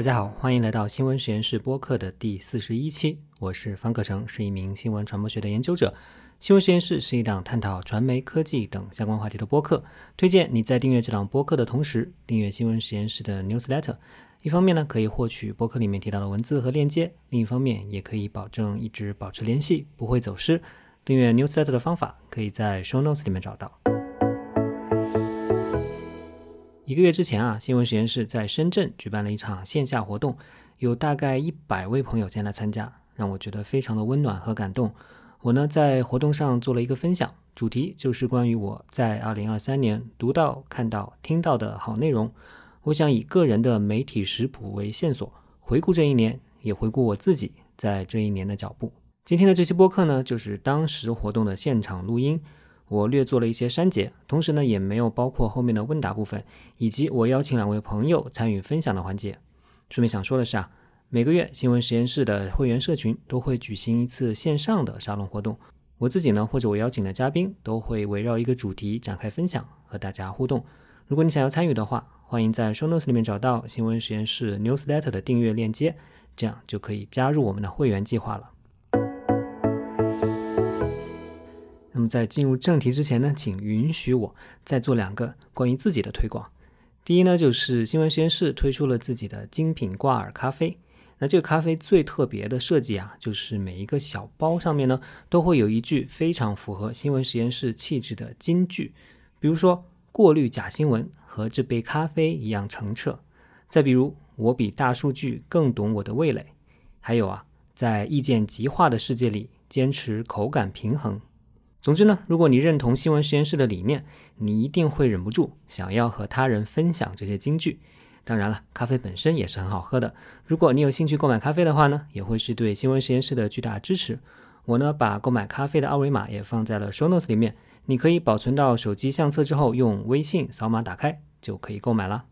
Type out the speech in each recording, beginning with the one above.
大家好，欢迎来到新闻实验室播客的第四十一期。我是方可成，是一名新闻传播学的研究者。新闻实验室是一档探讨传媒、科技等相关话题的播客。推荐你在订阅这档播客的同时，订阅新闻实验室的 newsletter。一方面呢，可以获取播客里面提到的文字和链接；另一方面，也可以保证一直保持联系，不会走失。订阅 newsletter 的方法，可以在 show notes 里面找到。一个月之前啊，新闻实验室在深圳举办了一场线下活动，有大概一百位朋友前来参加，让我觉得非常的温暖和感动。我呢在活动上做了一个分享，主题就是关于我在二零二三年读到、看到、听到的好内容。我想以个人的媒体食谱为线索，回顾这一年，也回顾我自己在这一年的脚步。今天的这期播客呢，就是当时活动的现场录音。我略做了一些删节，同时呢，也没有包括后面的问答部分，以及我邀请两位朋友参与分享的环节。顺便想说的是啊，每个月新闻实验室的会员社群都会举行一次线上的沙龙活动，我自己呢，或者我邀请的嘉宾都会围绕一个主题展开分享，和大家互动。如果你想要参与的话，欢迎在 show notes 里面找到新闻实验室 newsletter 的订阅链接，这样就可以加入我们的会员计划了。那么在进入正题之前呢，请允许我再做两个关于自己的推广。第一呢，就是新闻实验室推出了自己的精品挂耳咖啡。那这个咖啡最特别的设计啊，就是每一个小包上面呢，都会有一句非常符合新闻实验室气质的金句，比如说“过滤假新闻和这杯咖啡一样澄澈”，再比如“我比大数据更懂我的味蕾”，还有啊，在意见极化的世界里，坚持口感平衡。总之呢，如果你认同新闻实验室的理念，你一定会忍不住想要和他人分享这些金句。当然了，咖啡本身也是很好喝的。如果你有兴趣购买咖啡的话呢，也会是对新闻实验室的巨大支持。我呢，把购买咖啡的二维码也放在了 show notes 里面，你可以保存到手机相册之后，用微信扫码打开就可以购买了。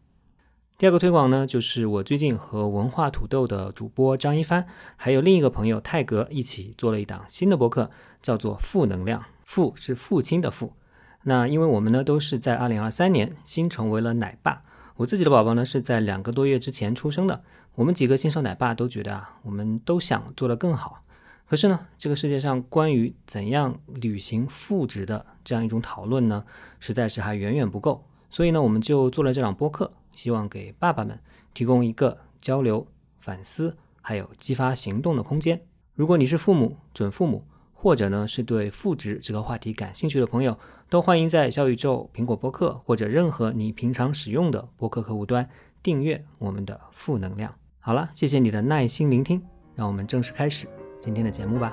第二个推广呢，就是我最近和文化土豆的主播张一帆，还有另一个朋友泰格一起做了一档新的播客，叫做《负能量》。父是父亲的父，那因为我们呢都是在二零二三年新成为了奶爸，我自己的宝宝呢是在两个多月之前出生的。我们几个新手奶爸都觉得啊，我们都想做得更好，可是呢，这个世界上关于怎样履行父职的这样一种讨论呢，实在是还远远不够。所以呢，我们就做了这档播客，希望给爸爸们提供一个交流、反思还有激发行动的空间。如果你是父母、准父母，或者呢，是对赋值这个话题感兴趣的朋友，都欢迎在小宇宙、苹果播客或者任何你平常使用的播客客户端订阅我们的负能量。好了，谢谢你的耐心聆听，让我们正式开始今天的节目吧。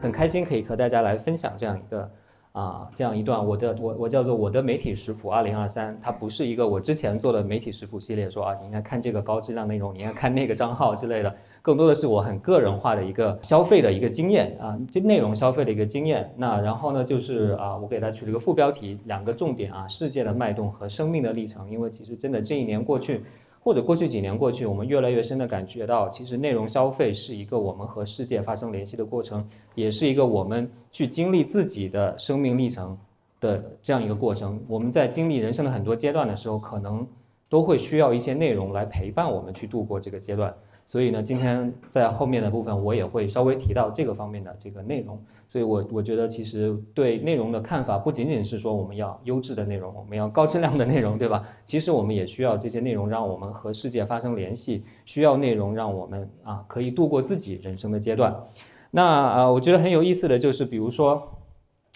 很开心可以和大家来分享这样一个。啊，这样一段我的我我叫做我的媒体食谱二零二三，它不是一个我之前做的媒体食谱系列，说啊你应该看这个高质量内容，你应该看那个账号之类的，更多的是我很个人化的一个消费的一个经验啊，这内容消费的一个经验。那然后呢，就是啊，我给它取了一个副标题，两个重点啊，世界的脉动和生命的历程，因为其实真的这一年过去。或者过去几年过去，我们越来越深的感觉到，其实内容消费是一个我们和世界发生联系的过程，也是一个我们去经历自己的生命历程的这样一个过程。我们在经历人生的很多阶段的时候，可能都会需要一些内容来陪伴我们去度过这个阶段。所以呢，今天在后面的部分，我也会稍微提到这个方面的这个内容。所以，我我觉得其实对内容的看法，不仅仅是说我们要优质的内容，我们要高质量的内容，对吧？其实我们也需要这些内容，让我们和世界发生联系；需要内容，让我们啊可以度过自己人生的阶段。那啊，我觉得很有意思的就是，比如说，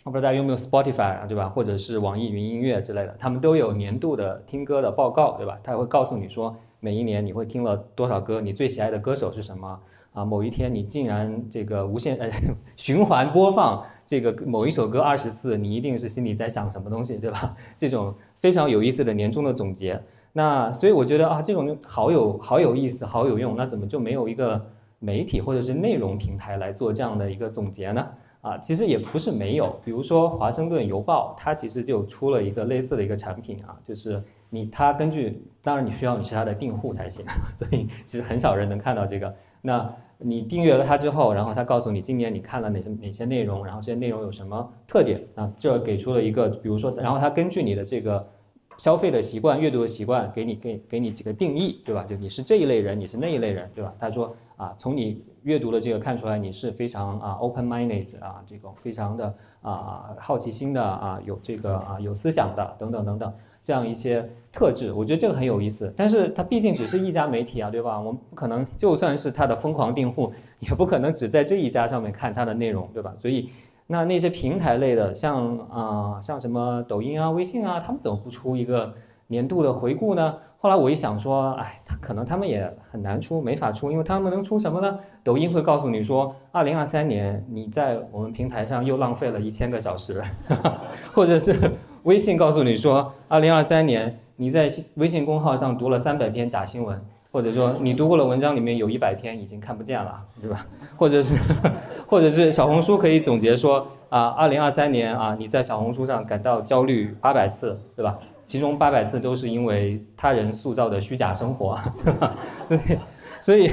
我不知道大家有没有 Spotify 啊，对吧？或者是网易云音乐之类的，他们都有年度的听歌的报告，对吧？他会告诉你说。每一年你会听了多少歌？你最喜爱的歌手是什么？啊，某一天你竟然这个无限呃 循环播放这个某一首歌二十次，你一定是心里在想什么东西，对吧？这种非常有意思的年终的总结。那所以我觉得啊，这种好有好有意思，好有用。那怎么就没有一个媒体或者是内容平台来做这样的一个总结呢？啊，其实也不是没有，比如说华盛顿邮报，它其实就出了一个类似的一个产品啊，就是。你它根据，当然你需要你是它的订户才行，所以其实很少人能看到这个那你订阅了它之后，然后它告诉你今年你看了哪些哪些内容，然后这些内容有什么特点啊？这给出了一个，比如说，然后它根据你的这个消费的习惯、阅读的习惯，给你给给你几个定义，对吧？就你是这一类人，你是那一类人，对吧？他说啊，从你阅读的这个看出来，你是非常啊 open-minded 啊，这个非常的啊好奇心的啊，有这个啊有思想的等等等等。这样一些特质，我觉得这个很有意思。但是它毕竟只是一家媒体啊，对吧？我们不可能就算是它的疯狂订户，也不可能只在这一家上面看它的内容，对吧？所以，那那些平台类的，像啊，像什么抖音啊、微信啊，他们怎么不出一个年度的回顾呢？后来我一想说，哎，他可能他们也很难出，没法出，因为他们能出什么呢？抖音会告诉你说，二零二三年你在我们平台上又浪费了一千个小时，或者是。微信告诉你说，二零二三年你在微信公号上读了三百篇假新闻，或者说你读过的文章里面有一百篇已经看不见了，对吧？或者是，或者是小红书可以总结说，啊，二零二三年啊，你在小红书上感到焦虑八百次，对吧？其中八百次都是因为他人塑造的虚假生活，对吧？所以，所以，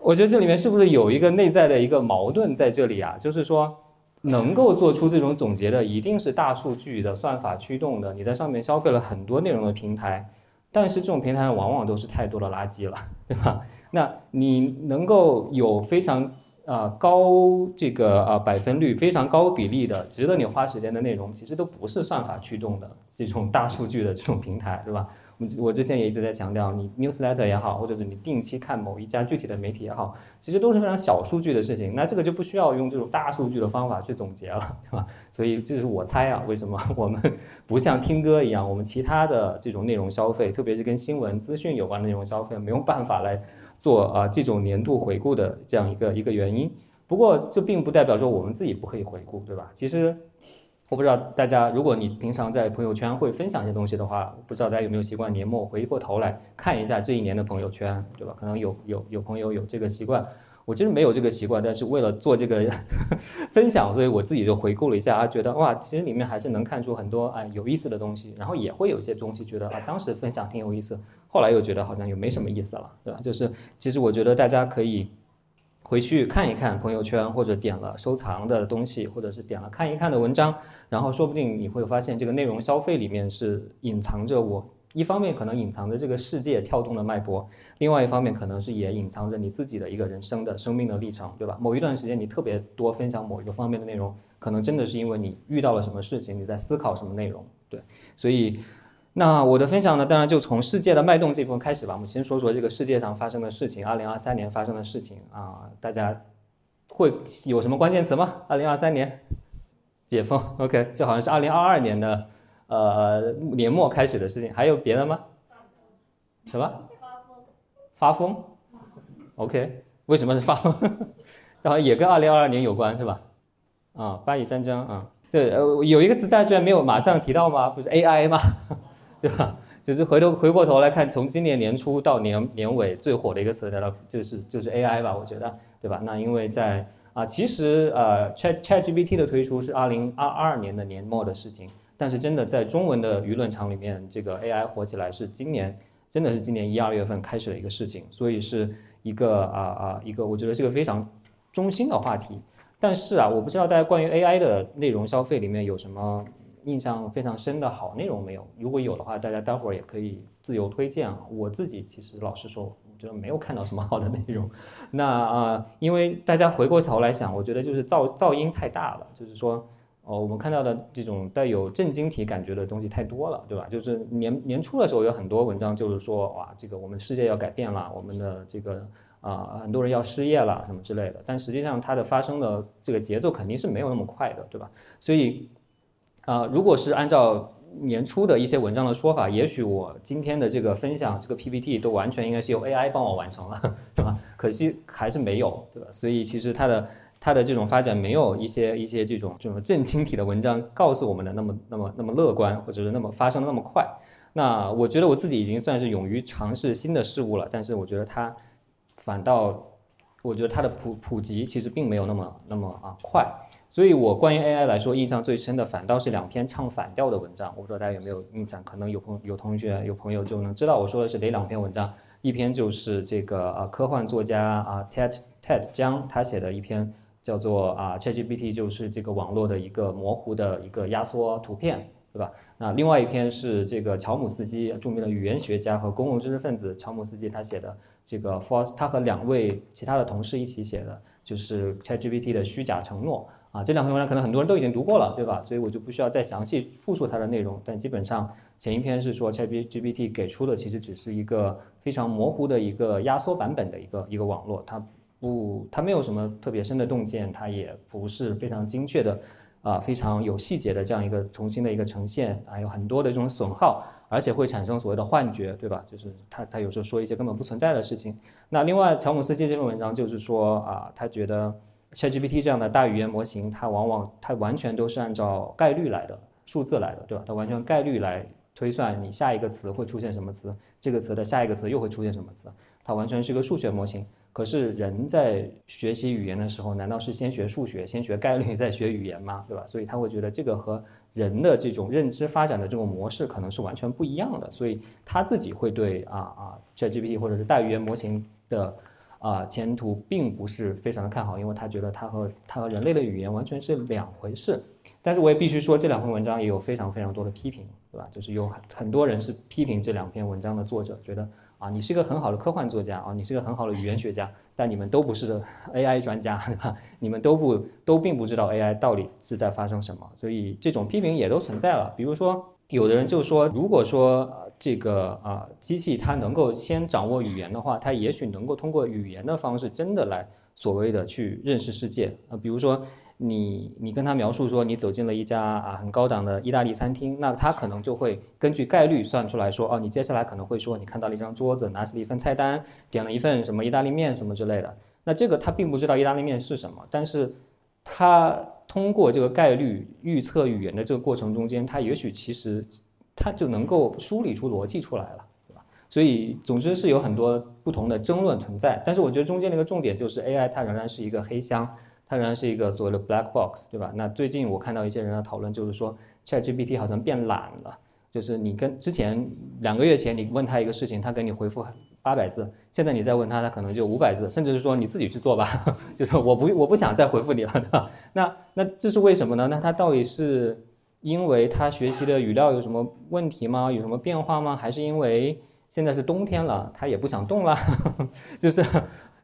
我觉得这里面是不是有一个内在的一个矛盾在这里啊？就是说。能够做出这种总结的，一定是大数据的算法驱动的。你在上面消费了很多内容的平台，但是这种平台往往都是太多的垃圾了，对吧？那你能够有非常啊高这个啊百分率、非常高比例的值得你花时间的内容，其实都不是算法驱动的这种大数据的这种平台，对吧？我我之前也一直在强调，你 newsletter 也好，或者是你定期看某一家具体的媒体也好，其实都是非常小数据的事情。那这个就不需要用这种大数据的方法去总结了，对吧？所以这是我猜啊，为什么 我们不像听歌一样，我们其他的这种内容消费，特别是跟新闻资讯有关的内容消费，没有办法来做啊这种年度回顾的这样一个一个原因。不过这并不代表说我们自己不可以回顾，对吧？其实。我不知道大家，如果你平常在朋友圈会分享一些东西的话，不知道大家有没有习惯年末回过头来看一下这一年的朋友圈，对吧？可能有有有朋友有这个习惯，我其实没有这个习惯，但是为了做这个 分享，所以我自己就回顾了一下啊，觉得哇，其实里面还是能看出很多哎有意思的东西，然后也会有一些东西觉得啊，当时分享挺有意思，后来又觉得好像又没什么意思了，对吧？就是其实我觉得大家可以。回去看一看朋友圈，或者点了收藏的东西，或者是点了看一看的文章，然后说不定你会发现这个内容消费里面是隐藏着我一方面可能隐藏着这个世界跳动的脉搏，另外一方面可能是也隐藏着你自己的一个人生的生命的历程，对吧？某一段时间你特别多分享某一个方面的内容，可能真的是因为你遇到了什么事情，你在思考什么内容，对，所以。那我的分享呢，当然就从世界的脉动这部分开始吧。我们先说说这个世界上发生的事情，二零二三年发生的事情啊，大家会有什么关键词吗？二零二三年解封，OK，这好像是二零二二年的呃年末开始的事情，还有别的吗？什么？发疯，OK，为什么是发疯？这 好像也跟二零二二年有关是吧？啊，巴以战争啊，对，呃，有一个词大家居然没有马上提到吗？不是 AI 吗？对吧？就是回头回过头来看，从今年年初到年年尾最火的一个词，来到就是就是 AI 吧，我觉得，对吧？那因为在啊，其实呃，Chat ChatGPT 的推出是二零二二年的年末的事情，但是真的在中文的舆论场里面，这个 AI 火起来是今年，真的是今年一二月份开始的一个事情，所以是一个啊啊一个，我觉得是个非常中心的话题。但是啊，我不知道大家关于 AI 的内容消费里面有什么。印象非常深的好内容没有？如果有的话，大家待会儿也可以自由推荐啊。我自己其实老实说，我觉得没有看到什么好的内容。那啊，因为大家回过头来想，我觉得就是噪噪音太大了，就是说，哦，我们看到的这种带有震惊体感觉的东西太多了，对吧？就是年年初的时候有很多文章，就是说，哇，这个我们世界要改变了，我们的这个啊，很多人要失业了什么之类的。但实际上它的发生的这个节奏肯定是没有那么快的，对吧？所以。啊，如果是按照年初的一些文章的说法，也许我今天的这个分享，这个 PPT 都完全应该是由 AI 帮我完成了，是吧？可惜还是没有，对吧？所以其实它的它的这种发展没有一些一些这种这种正经体的文章告诉我们的那么那么那么乐观，或者是那么发生的那么快。那我觉得我自己已经算是勇于尝试新的事物了，但是我觉得它反倒，我觉得它的普普及其实并没有那么那么啊快。所以，我关于 AI 来说，印象最深的反倒是两篇唱反调的文章。我不知道大家有没有印象？可能有朋有同学有朋友就能知道我说的是哪两篇文章。一篇就是这个啊科幻作家啊 Ted Ted 江他写的一篇叫做啊 ChatGPT 就是这个网络的一个模糊的一个压缩图片，对吧？那另外一篇是这个乔姆斯基著名的语言学家和公共知识分子乔姆斯基他写的这个 False，他和两位其他的同事一起写的就是 ChatGPT 的虚假承诺。啊，这两篇文章可能很多人都已经读过了，对吧？所以我就不需要再详细复述它的内容。但基本上前一篇是说 ChatGPT 给出的其实只是一个非常模糊的一个压缩版本的一个一个网络，它不，它没有什么特别深的洞见，它也不是非常精确的，啊，非常有细节的这样一个重新的一个呈现，啊，有很多的这种损耗，而且会产生所谓的幻觉，对吧？就是他他有时候说一些根本不存在的事情。那另外乔姆斯基这篇文章就是说啊，他觉得。ChatGPT 这样的大语言模型，它往往它完全都是按照概率来的数字来的，对吧？它完全概率来推算你下一个词会出现什么词，这个词的下一个词又会出现什么词，它完全是个数学模型。可是人在学习语言的时候，难道是先学数学、先学概率再学语言吗？对吧？所以他会觉得这个和人的这种认知发展的这种模式可能是完全不一样的，所以他自己会对啊啊 ChatGPT 或者是大语言模型的。啊，前途并不是非常的看好，因为他觉得他和他和人类的语言完全是两回事。但是我也必须说，这两篇文章也有非常非常多的批评，对吧？就是有很很多人是批评这两篇文章的作者，觉得啊，你是一个很好的科幻作家啊，你是一个很好的语言学家，但你们都不是 AI 专家，对吧？你们都不都并不知道 AI 到底是在发生什么，所以这种批评也都存在了。比如说，有的人就说，如果说。这个啊，机器它能够先掌握语言的话，它也许能够通过语言的方式，真的来所谓的去认识世界啊。比如说，你你跟他描述说你走进了一家啊很高档的意大利餐厅，那他可能就会根据概率算出来说，哦，你接下来可能会说你看到了一张桌子，拿起了一份菜单，点了一份什么意大利面什么之类的。那这个他并不知道意大利面是什么，但是他通过这个概率预测语言的这个过程中间，它也许其实。它就能够梳理出逻辑出来了，对吧？所以，总之是有很多不同的争论存在。但是，我觉得中间的一个重点就是 AI 它仍然是一个黑箱，它仍然是一个所谓的 black box，对吧？那最近我看到一些人的讨论，就是说 ChatGPT 好像变懒了，就是你跟之前两个月前你问他一个事情，他给你回复八百字，现在你再问他，他可能就五百字，甚至是说你自己去做吧，就是我不我不想再回复你了，那那这是为什么呢？那他到底是？因为他学习的语料有什么问题吗？有什么变化吗？还是因为现在是冬天了，他也不想动了？就是，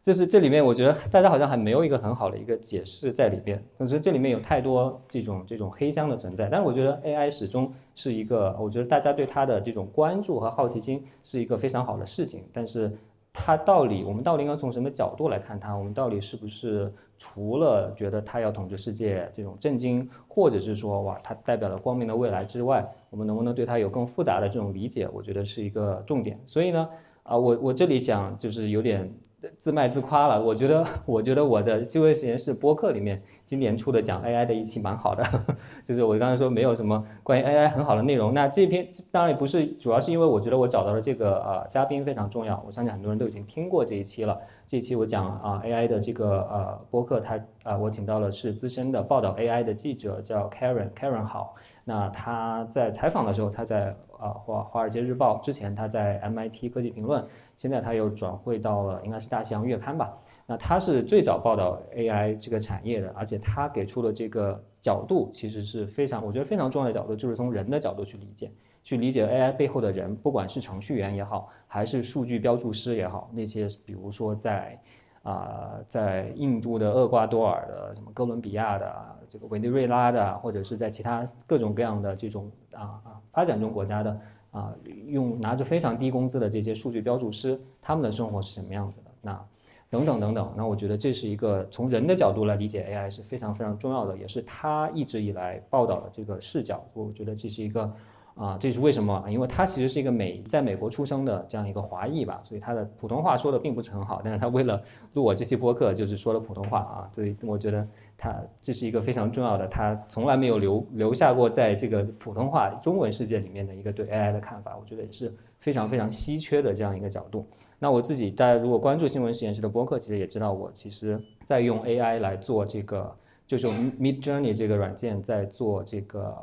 就是这里面，我觉得大家好像还没有一个很好的一个解释在里边。可是这里面有太多这种这种黑箱的存在。但是我觉得 AI 始终是一个，我觉得大家对它的这种关注和好奇心是一个非常好的事情。但是。它到底，我们到底应该从什么角度来看它？我们到底是不是除了觉得它要统治世界这种震惊，或者是说哇，它代表了光明的未来之外，我们能不能对它有更复杂的这种理解？我觉得是一个重点。所以呢，啊，我我这里想就是有点。自卖自夸了，我觉得，我觉得我的新闻实验室播客里面今年出的讲 AI 的一期蛮好的，就是我刚才说没有什么关于 AI 很好的内容。那这篇当然不是，主要是因为我觉得我找到了这个呃嘉宾非常重要，我相信很多人都已经听过这一期了。这一期我讲啊 AI 的这个呃播客，他啊我请到了是资深的报道 AI 的记者叫 Karen，Karen 好。那他在采访的时候，他在啊华华尔街日报之前他在 MIT 科技评论。现在他又转会到了，应该是大西洋月刊吧。那他是最早报道 AI 这个产业的，而且他给出的这个角度其实是非常，我觉得非常重要的角度，就是从人的角度去理解，去理解 AI 背后的人，不管是程序员也好，还是数据标注师也好，那些比如说在啊在印度的厄瓜多尔的，什么哥伦比亚的，这个委内瑞拉的，或者是在其他各种各样的这种啊啊发展中国家的。啊，用拿着非常低工资的这些数据标注师，他们的生活是什么样子的？那等等等等，那我觉得这是一个从人的角度来理解 AI 是非常非常重要的，也是他一直以来报道的这个视角。我觉得这是一个。啊，这是为什么？因为他其实是一个美，在美国出生的这样一个华裔吧，所以他的普通话说的并不是很好，但是他为了录我这期播客，就是说了普通话啊，所以我觉得他这是一个非常重要的，他从来没有留留下过在这个普通话中文世界里面的一个对 AI 的看法，我觉得也是非常非常稀缺的这样一个角度。那我自己大家如果关注新闻实验室的播客，其实也知道我其实在用 AI 来做这个，就是用 Mid Journey 这个软件在做这个。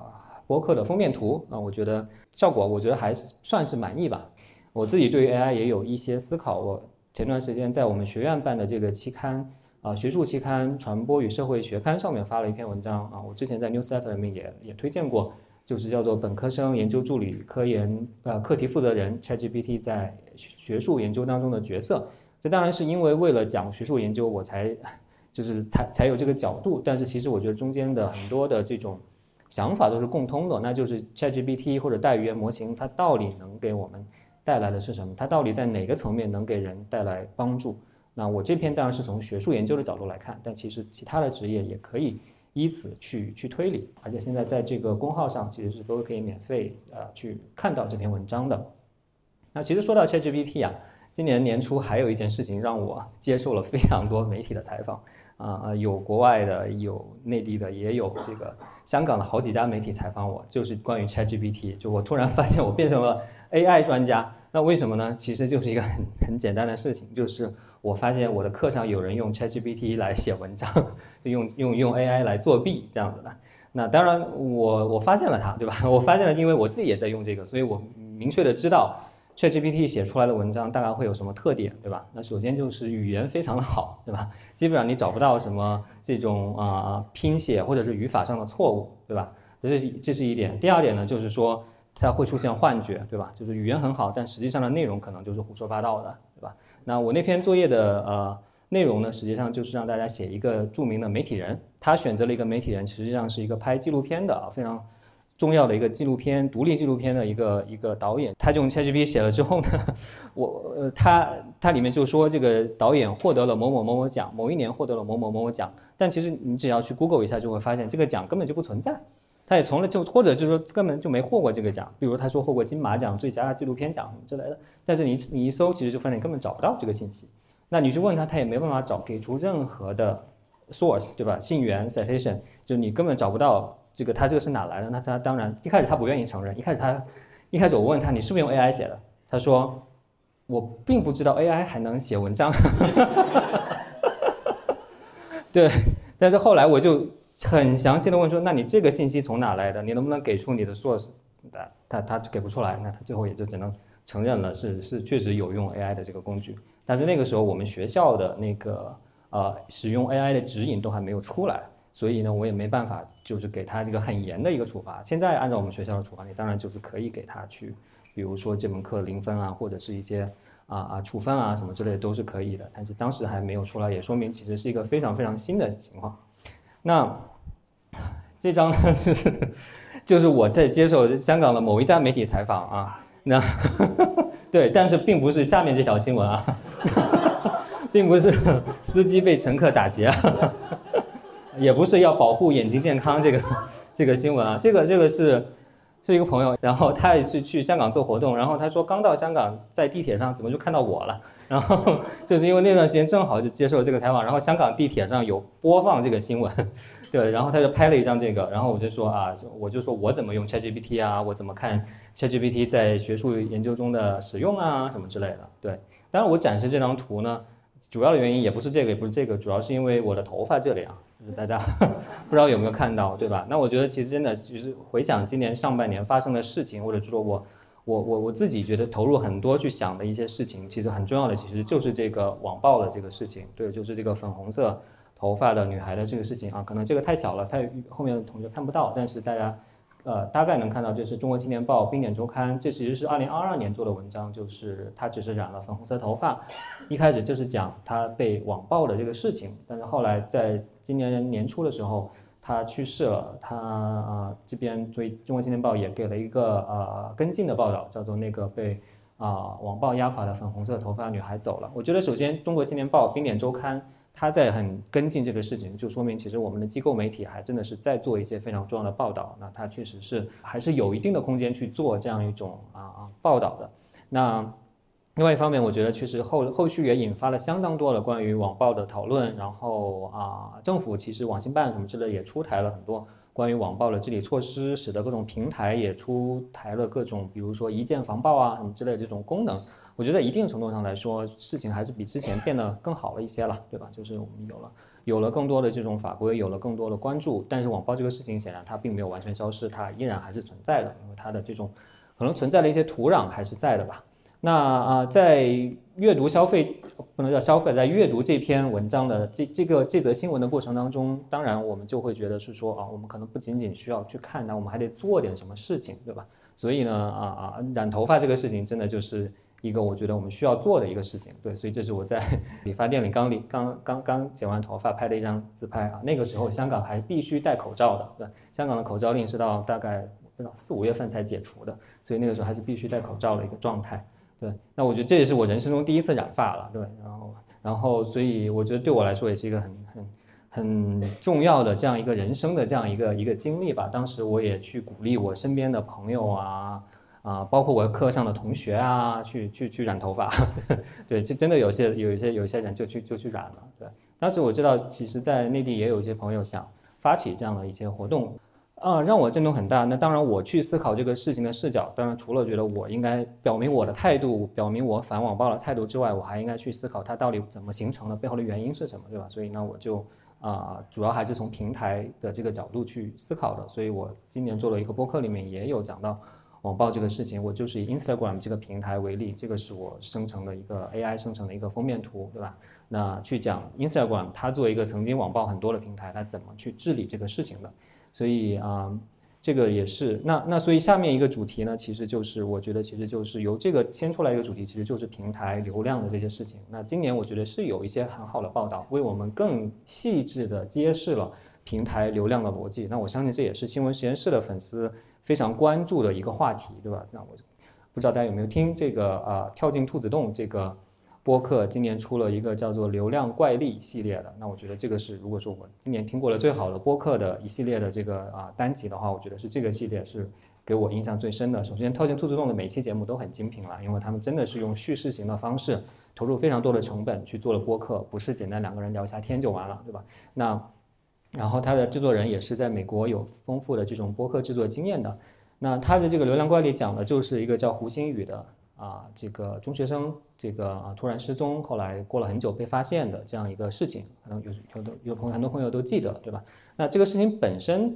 博客的封面图啊，我觉得效果我觉得还算是满意吧。我自己对于 AI 也有一些思考。我前段时间在我们学院办的这个期刊啊，学术期刊《传播与社会学刊》上面发了一篇文章啊，我之前在 Newsletter 里面也也推荐过，就是叫做本科生研究助理科研呃课题负责人 ChatGPT 在学术研究当中的角色。这当然是因为为了讲学术研究，我才 就是才才有这个角度。但是其实我觉得中间的很多的这种想法都是共通的，那就是 ChatGPT 或者大语言模型，它到底能给我们带来的是什么？它到底在哪个层面能给人带来帮助？那我这篇当然是从学术研究的角度来看，但其实其他的职业也可以依此去去推理。而且现在在这个公号上其实是都可以免费呃去看到这篇文章的。那其实说到 ChatGPT 啊。今年年初还有一件事情让我接受了非常多媒体的采访，啊啊，有国外的，有内地的，也有这个香港的好几家媒体采访我，就是关于 ChatGPT。就我突然 发现我变成了 AI 专家，那为什么呢？其实就是一个很 很简单的事情，就是我发现我的课上有人用 ChatGPT 来写文章，就用用用 AI 来作弊这样子的。那当然我我发现了它，对吧？我发现了，因为我自己也在用这个，所以我明确的知道。ChatGPT 写出来的文章大概会有什么特点，对吧？那首先就是语言非常的好，对吧？基本上你找不到什么这种啊拼写或者是语法上的错误，对吧？这是这是一点。第二点呢，就是说它会出现幻觉，对吧？就是语言很好，但实际上的内容可能就是胡说八道的，对吧？那我那篇作业的呃内容呢，实际上就是让大家写一个著名的媒体人，他选择了一个媒体人，实际上是一个拍纪录片的啊，非常。重要的一个纪录片，独立纪录片的一个一个导演，他就用 ChatGPT 写了之后呢，我呃他他里面就说这个导演获得了某某某某奖，某一年获得了某某某某奖，但其实你只要去 Google 一下就会发现这个奖根本就不存在，他也从来就或者就是说根本就没获过这个奖，比如他说获过金马奖最佳纪录片奖之类的，但是你你一搜其实就发现根本找不到这个信息，那你去问他，他也没办法找给出任何的 source 对吧？信源 citation 就你根本找不到。这个他这个是哪来的？那他当然一开始他不愿意承认。一开始他，一开始我问他你是不是用 AI 写的？他说我并不知道 AI 还能写文章。对，但是后来我就很详细的问说，那你这个信息从哪来的？你能不能给出你的 source？他他给不出来，那他最后也就只能承认了是是确实有用 AI 的这个工具。但是那个时候我们学校的那个呃使用 AI 的指引都还没有出来。所以呢，我也没办法，就是给他这个很严的一个处罚。现在按照我们学校的处罚，你当然就是可以给他去，比如说这门课零分啊，或者是一些啊啊处分啊什么之类的都是可以的。但是当时还没有出来，也说明其实是一个非常非常新的情况。那这张呢，就是 就是我在接受香港的某一家媒体采访啊，那 对，但是并不是下面这条新闻啊，并不是司机被乘客打劫。也不是要保护眼睛健康这个 这个新闻啊，这个这个是是一个朋友，然后他也是去香港做活动，然后他说刚到香港，在地铁上怎么就看到我了？然后 就是因为那段时间正好就接受这个采访，然后香港地铁上有播放这个新闻，对，然后他就拍了一张这个，然后我就说啊，我就说我怎么用 ChatGPT 啊，我怎么看 ChatGPT 在学术研究中的使用啊，什么之类的，对，当然我展示这张图呢，主要的原因也不是这个，也不是这个，主要是因为我的头发这里啊。就是大家 不知道有没有看到，对吧？那我觉得其实真的，其实回想今年上半年发生的事情，或者说我我我我自己觉得投入很多去想的一些事情，其实很重要的其实就是这个网暴的这个事情，对，就是这个粉红色头发的女孩的这个事情啊。可能这个太小了，太后面的同学看不到，但是大家。呃，大概能看到，这是中国青年报冰点周刊，这其实是二零二二年做的文章，就是他只是染了粉红色头发，一开始就是讲他被网暴的这个事情，但是后来在今年年初的时候，他去世了，他啊这边所以中国青年报也给了一个呃跟进的报道，叫做那个被啊网暴压垮的粉红色头发女孩走了。我觉得首先中国青年报冰点周刊。他在很跟进这个事情，就说明其实我们的机构媒体还真的是在做一些非常重要的报道。那他确实是还是有一定的空间去做这样一种啊啊报道的。那另外一方面，我觉得确实后后续也引发了相当多的关于网暴的讨论。然后啊，政府其实网信办什么之类也出台了很多关于网暴的治理措施，使得各种平台也出台了各种比如说一键防暴啊什么之类的这种功能。我觉得一定程度上来说，事情还是比之前变得更好了一些了，对吧？就是我们有了有了更多的这种法规，有了更多的关注，但是网暴这个事情显然它并没有完全消失，它依然还是存在的，因为它的这种可能存在的一些土壤还是在的吧。那啊，在阅读消费不能叫消费，在阅读这篇文章的这这个这则新闻的过程当中，当然我们就会觉得是说啊，我们可能不仅仅需要去看，那我们还得做点什么事情，对吧？所以呢，啊啊，染头发这个事情真的就是一个我觉得我们需要做的一个事情，对，所以这是我在 理发店里刚理刚刚刚剪完头发拍的一张自拍啊。那个时候香港还必须戴口罩的，对，香港的口罩令是到大概不知道四五月份才解除的，所以那个时候还是必须戴口罩的一个状态。对，那我觉得这也是我人生中第一次染发了，对，然后，然后，所以我觉得对我来说也是一个很很很重要的这样一个人生的这样一个一个经历吧。当时我也去鼓励我身边的朋友啊啊，包括我课上的同学啊，去去去染头发，对，就真的有些有一些有一些人就去就去染了。对，当时我知道，其实，在内地也有一些朋友想发起这样的一些活动。啊，让我震动很大。那当然，我去思考这个事情的视角，当然除了觉得我应该表明我的态度，表明我反网暴的态度之外，我还应该去思考它到底怎么形成的，背后的原因是什么，对吧？所以呢，我就啊，主要还是从平台的这个角度去思考的。所以我今年做了一个播客，里面也有讲到网暴这个事情。我就是以 Instagram 这个平台为例，这个是我生成的一个 AI 生成的一个封面图，对吧？那去讲 Instagram，它作为一个曾经网暴很多的平台，它怎么去治理这个事情的。所以啊，这个也是那那所以下面一个主题呢，其实就是我觉得其实就是由这个牵出来一个主题，其实就是平台流量的这些事情。那今年我觉得是有一些很好的报道，为我们更细致的揭示了平台流量的逻辑。那我相信这也是新闻实验室的粉丝非常关注的一个话题，对吧？那我不知道大家有没有听这个啊，跳进兔子洞这个。播客今年出了一个叫做“流量怪力”系列的，那我觉得这个是如果说我今年听过了最好的播客的一系列的这个啊单集的话，我觉得是这个系列是给我印象最深的。首先，跳进兔子洞的每期节目都很精品了，因为他们真的是用叙事型的方式，投入非常多的成本去做了播客，不是简单两个人聊一下天就完了，对吧？那然后他的制作人也是在美国有丰富的这种播客制作经验的。那他的这个“流浪怪里”讲的就是一个叫胡星宇的。啊，这个中学生这个啊突然失踪，后来过了很久被发现的这样一个事情，可能有有的有朋友很多朋友都记得，对吧？那这个事情本身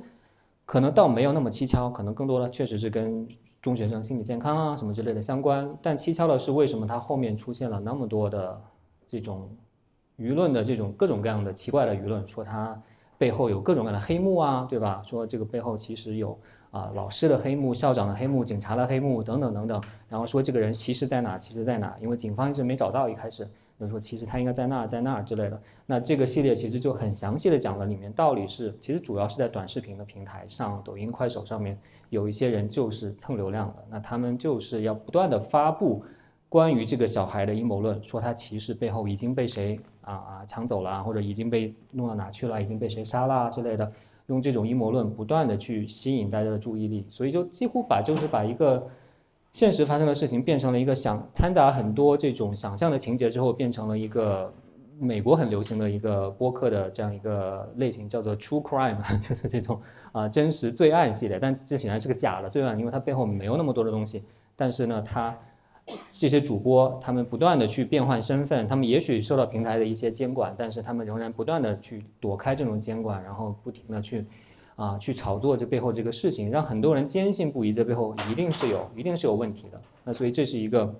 可能倒没有那么蹊跷，可能更多的确实是跟中学生心理健康啊什么之类的相关。但蹊跷的是，为什么他后面出现了那么多的这种舆论的这种各种各样的奇怪的舆论，说他背后有各种各样的黑幕啊，对吧？说这个背后其实有。啊，老师的黑幕、校长的黑幕、警察的黑幕等等等等，然后说这个人其实在哪？其实在哪？因为警方一直没找到，一开始就说其实他应该在那儿，在那儿之类的。那这个系列其实就很详细的讲了里面到底是，其实主要是在短视频的平台上，抖音、快手上面有一些人就是蹭流量的，那他们就是要不断的发布关于这个小孩的阴谋论，说他其实背后已经被谁啊啊抢走了，或者已经被弄到哪去了，已经被谁杀了之类的。用这种阴谋论不断的去吸引大家的注意力，所以就几乎把就是把一个现实发生的事情变成了一个想掺杂很多这种想象的情节之后，变成了一个美国很流行的一个播客的这样一个类型，叫做 True Crime，就是这种啊真实罪案系列。但这显然是个假的罪案，因为它背后没有那么多的东西。但是呢，它。这些主播，他们不断的去变换身份，他们也许受到平台的一些监管，但是他们仍然不断的去躲开这种监管，然后不停的去，啊，去炒作这背后这个事情，让很多人坚信不疑，这背后一定是有，一定是有问题的。那所以这是一个，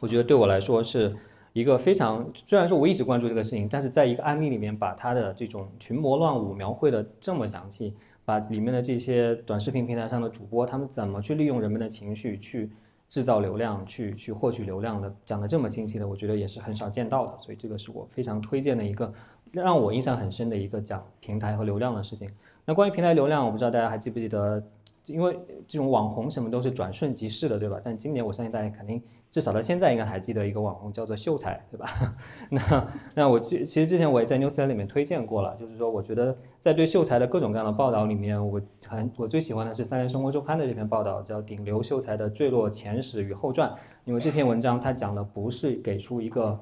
我觉得对我来说是一个非常，虽然说我一直关注这个事情，但是在一个案例里面把他的这种群魔乱舞描绘的这么详细，把里面的这些短视频平台上的主播，他们怎么去利用人们的情绪去。制造流量去去获取流量的讲的这么清晰的，我觉得也是很少见到的，所以这个是我非常推荐的一个让我印象很深的一个讲平台和流量的事情。那关于平台流量，我不知道大家还记不记得，因为这种网红什么都是转瞬即逝的，对吧？但今年我相信大家肯定。至少到现在应该还记得一个网红叫做秀才，对吧？那那我其其实之前我也在 news 里面推荐过了，就是说我觉得在对秀才的各种各样的报道里面，我很我最喜欢的是《三联生活周刊》的这篇报道，叫《顶流秀才的坠落前史与后传》。因为这篇文章它讲的不是给出一个，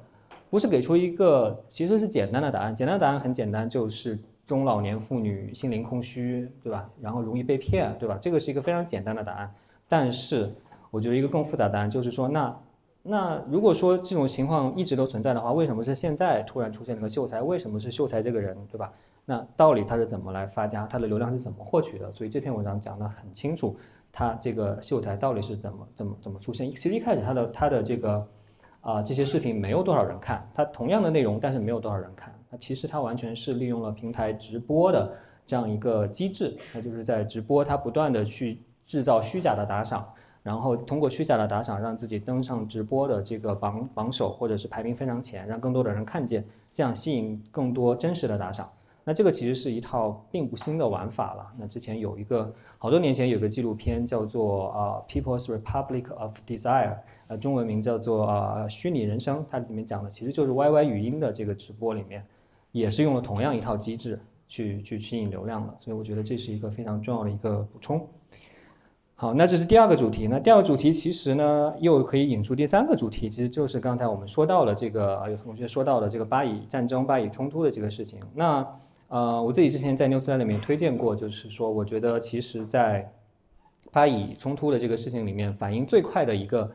不是给出一个其实是简单的答案，简单的答案很简单，就是中老年妇女心灵空虚，对吧？然后容易被骗，对吧？这个是一个非常简单的答案，但是。我觉得一个更复杂的答案就是说，那那如果说这种情况一直都存在的话，为什么是现在突然出现了个秀才？为什么是秀才这个人，对吧？那到底他是怎么来发家，他的流量是怎么获取的？所以这篇文章讲得很清楚，他这个秀才到底是怎么怎么怎么出现。其实一开始他的他的这个啊这些视频没有多少人看，他同样的内容，但是没有多少人看。那其实它完全是利用了平台直播的这样一个机制，那就是在直播它不断的去制造虚假的打赏。然后通过虚假的打赏，让自己登上直播的这个榜榜首，或者是排名非常前，让更多的人看见，这样吸引更多真实的打赏。那这个其实是一套并不新的玩法了。那之前有一个好多年前有个纪录片叫做啊 People's Republic of Desire，呃中文名叫做啊虚拟人生，它里面讲的其实就是 YY 语音的这个直播里面，也是用了同样一套机制去去吸引流量的。所以我觉得这是一个非常重要的一个补充。好，那这是第二个主题。那第二个主题其实呢，又可以引出第三个主题，其实就是刚才我们说到了这个，有同学说到了这个巴以战争、巴以冲突的这个事情。那呃，我自己之前在 Newsline 里面推荐过，就是说，我觉得其实，在巴以冲突的这个事情里面，反应最快的一个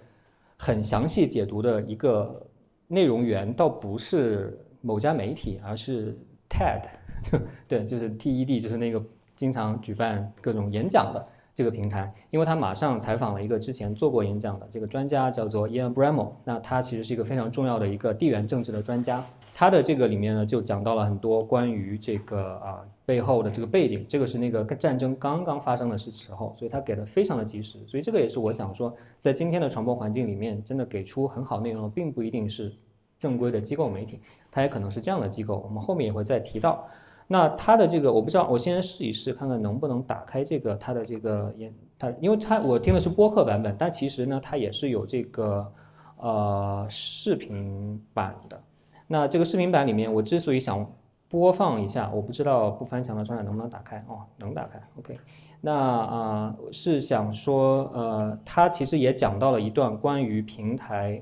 很详细解读的一个内容源，倒不是某家媒体，而是 TED，对，就是 TED，就是那个经常举办各种演讲的。这个平台，因为他马上采访了一个之前做过演讲的这个专家，叫做 Ian Bremel。那他其实是一个非常重要的一个地缘政治的专家。他的这个里面呢，就讲到了很多关于这个啊背后的这个背景。这个是那个战争刚刚发生的是时候，所以他给的非常的及时。所以这个也是我想说，在今天的传播环境里面，真的给出很好内容，并不一定是正规的机构媒体，它也可能是这样的机构。我们后面也会再提到。那它的这个我不知道，我先试一试看看能不能打开这个它的这个演它，因为它我听的是播客版本，但其实呢它也是有这个呃视频版的。那这个视频版里面，我之所以想播放一下，我不知道不翻墙的状态能不能打开哦，能打开，OK。那啊是想说呃，它其实也讲到了一段关于平台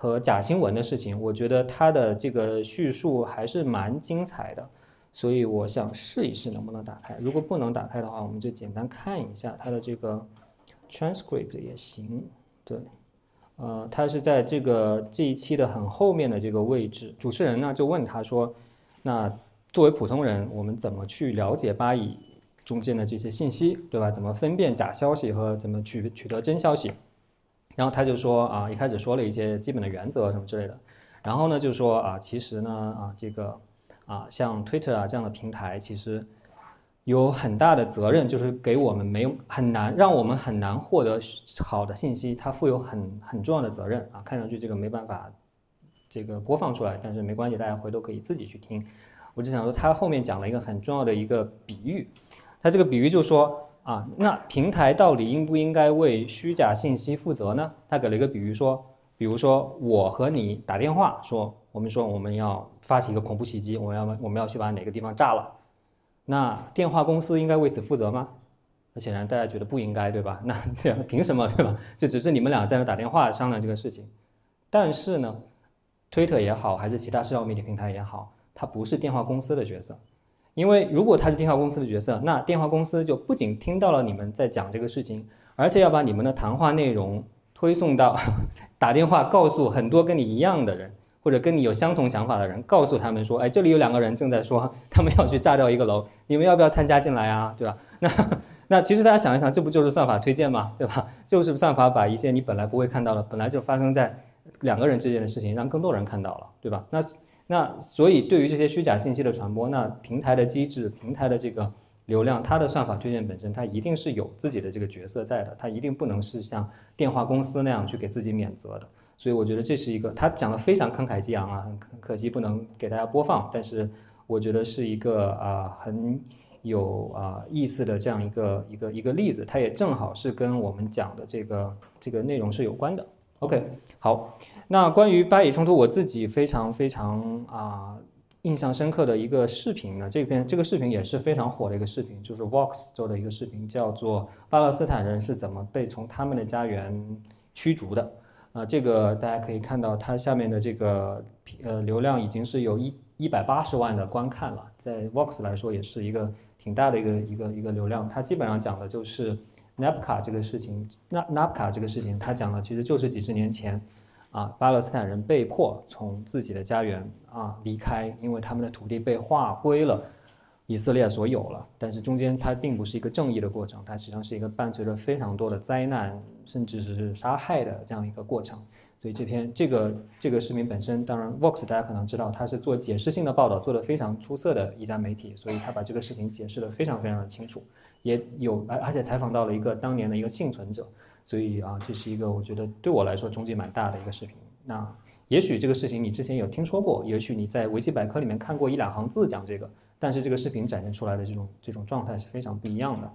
和假新闻的事情，我觉得他的这个叙述还是蛮精彩的。所以我想试一试能不能打开，如果不能打开的话，我们就简单看一下他的这个 transcript 也行。对，呃，他是在这个这一期的很后面的这个位置。主持人呢就问他说：“那作为普通人，我们怎么去了解巴以中间的这些信息，对吧？怎么分辨假消息和怎么取取得真消息？”然后他就说：“啊，一开始说了一些基本的原则什么之类的，然后呢就说啊，其实呢啊这个。”啊，像 Twitter 啊这样的平台，其实有很大的责任，就是给我们没有很难，让我们很难获得好的信息，它负有很很重要的责任啊。看上去这个没办法这个播放出来，但是没关系，大家回头可以自己去听。我只想说，他后面讲了一个很重要的一个比喻，他这个比喻就说啊，那平台到底应不应该为虚假信息负责呢？他给了一个比喻说，比如说我和你打电话说。我们说我们要发起一个恐怖袭击，我们要我们要去把哪个地方炸了，那电话公司应该为此负责吗？那显然大家觉得不应该，对吧？那这样凭什么，对吧？这只是你们俩在那打电话商量这个事情。但是呢，推特也好，还是其他社交媒体平台也好，它不是电话公司的角色，因为如果他是电话公司的角色，那电话公司就不仅听到了你们在讲这个事情，而且要把你们的谈话内容推送到 打电话告诉很多跟你一样的人。或者跟你有相同想法的人，告诉他们说：“哎，这里有两个人正在说，他们要去炸掉一个楼，你们要不要参加进来啊？对吧？” 那那其实大家想一想，这不就是算法推荐吗？对吧？就是算法把一些你本来不会看到的，本来就发生在两个人之间的事情，让更多人看到了，对吧？那那所以对于这些虚假信息的传播，那平台的机制、平台的这个流量，它的算法推荐本身，它一定是有自己的这个角色在的，它一定不能是像电话公司那样去给自己免责的。所以我觉得这是一个他讲的非常慷慨激昂啊，很可惜不能给大家播放，但是我觉得是一个啊很有啊意思的这样一个一个一个例子，它也正好是跟我们讲的这个这个内容是有关的。OK，好，那关于巴以冲突，我自己非常非常啊印象深刻的一个视频呢，这篇这个视频也是非常火的一个视频，就是 Vox 做的一个视频，叫做巴勒斯坦人是怎么被从他们的家园驱逐的。啊，这个大家可以看到，它下面的这个呃流量已经是有一一百八十万的观看了，在 Vox 来说也是一个挺大的一个一个一个流量。它基本上讲的就是 Napka 这个事情，Nap Napka 这个事情，它讲的其实就是几十年前啊，巴勒斯坦人被迫从自己的家园啊离开，因为他们的土地被划归了以色列所有了。但是中间它并不是一个正义的过程，它实际上是一个伴随着非常多的灾难，甚至是杀害的这样一个过程。所以这篇这个这个视频本身，当然 Vox 大家可能知道，它是做解释性的报道，做得非常出色的一家媒体，所以他把这个事情解释得非常非常的清楚，也有而而且采访到了一个当年的一个幸存者，所以啊，这是一个我觉得对我来说冲击蛮大的一个视频。那也许这个事情你之前有听说过，也许你在维基百科里面看过一两行字讲这个，但是这个视频展现出来的这种这种状态是非常不一样的。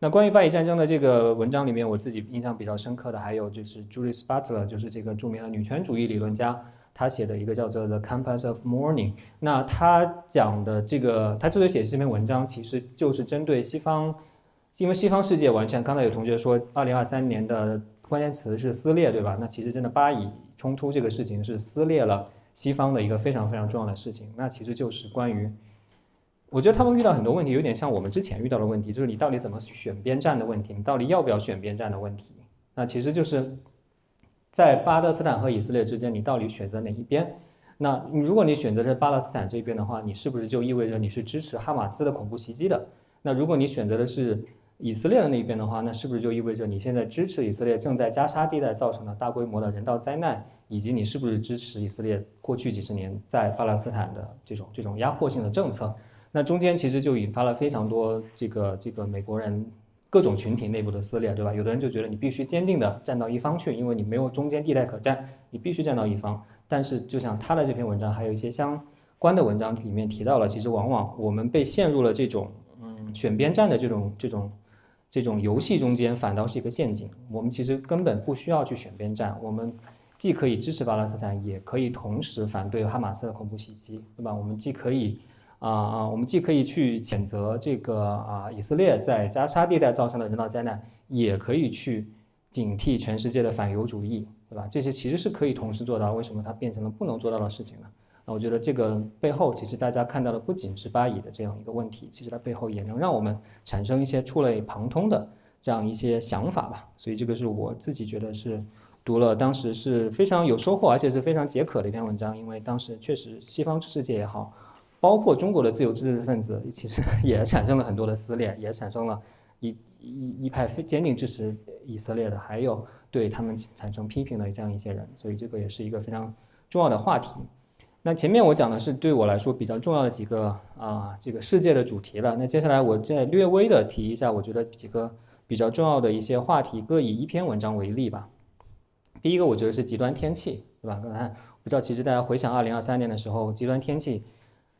那关于巴以战争的这个文章里面，我自己印象比较深刻的还有就是 Judith Butler，就是这个著名的女权主义理论家，她写的一个叫做《The Compass of Mourning》。那她讲的这个，她之所以写这篇文章，其实就是针对西方，因为西方世界完全，刚才有同学说，二零二三年的关键词是撕裂，对吧？那其实真的巴以冲突这个事情是撕裂了西方的一个非常非常重要的事情。那其实就是关于。我觉得他们遇到很多问题，有点像我们之前遇到的问题，就是你到底怎么选边站的问题，你到底要不要选边站的问题。那其实就是在巴勒斯坦和以色列之间，你到底选择哪一边？那如果你选择是巴勒斯坦这边的话，你是不是就意味着你是支持哈马斯的恐怖袭击的？那如果你选择的是以色列的那边的话，那是不是就意味着你现在支持以色列正在加沙地带造成的大规模的人道灾难，以及你是不是支持以色列过去几十年在巴勒斯坦的这种这种压迫性的政策？那中间其实就引发了非常多这个这个美国人各种群体内部的撕裂，对吧？有的人就觉得你必须坚定的站到一方去，因为你没有中间地带可站，你必须站到一方。但是就像他的这篇文章，还有一些相关的文章里面提到了，其实往往我们被陷入了这种嗯选边站的这种这种这种游戏中间，反倒是一个陷阱。我们其实根本不需要去选边站，我们既可以支持巴勒斯坦，也可以同时反对哈马斯的恐怖袭击，对吧？我们既可以。啊啊，我们既可以去谴责这个啊以色列在加沙地带造成的人道灾难，也可以去警惕全世界的反犹主义，对吧？这些其实是可以同时做到。为什么它变成了不能做到的事情呢？那我觉得这个背后，其实大家看到的不仅是巴以的这样一个问题，其实它背后也能让我们产生一些触类旁通的这样一些想法吧。所以这个是我自己觉得是读了当时是非常有收获，而且是非常解渴的一篇文章，因为当时确实西方知识界也好。包括中国的自由知识分子，其实 也产生了很多的撕裂，也产生了一一一派非坚定支持以色列的，还有对他们产生批评的这样一些人，所以这个也是一个非常重要的话题。那前面我讲的是对我来说比较重要的几个啊这个世界的主题了，那接下来我再略微的提一下，我觉得几个比较重要的一些话题，各以一篇文章为例吧。第一个我觉得是极端天气，对吧？刚才不知道，其实大家回想二零二三年的时候，极端天气。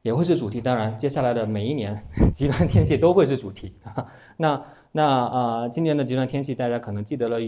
也会是主题，当然，接下来的每一年 极端天气都会是主题。那那啊，今年的极端天气大家可能记得了，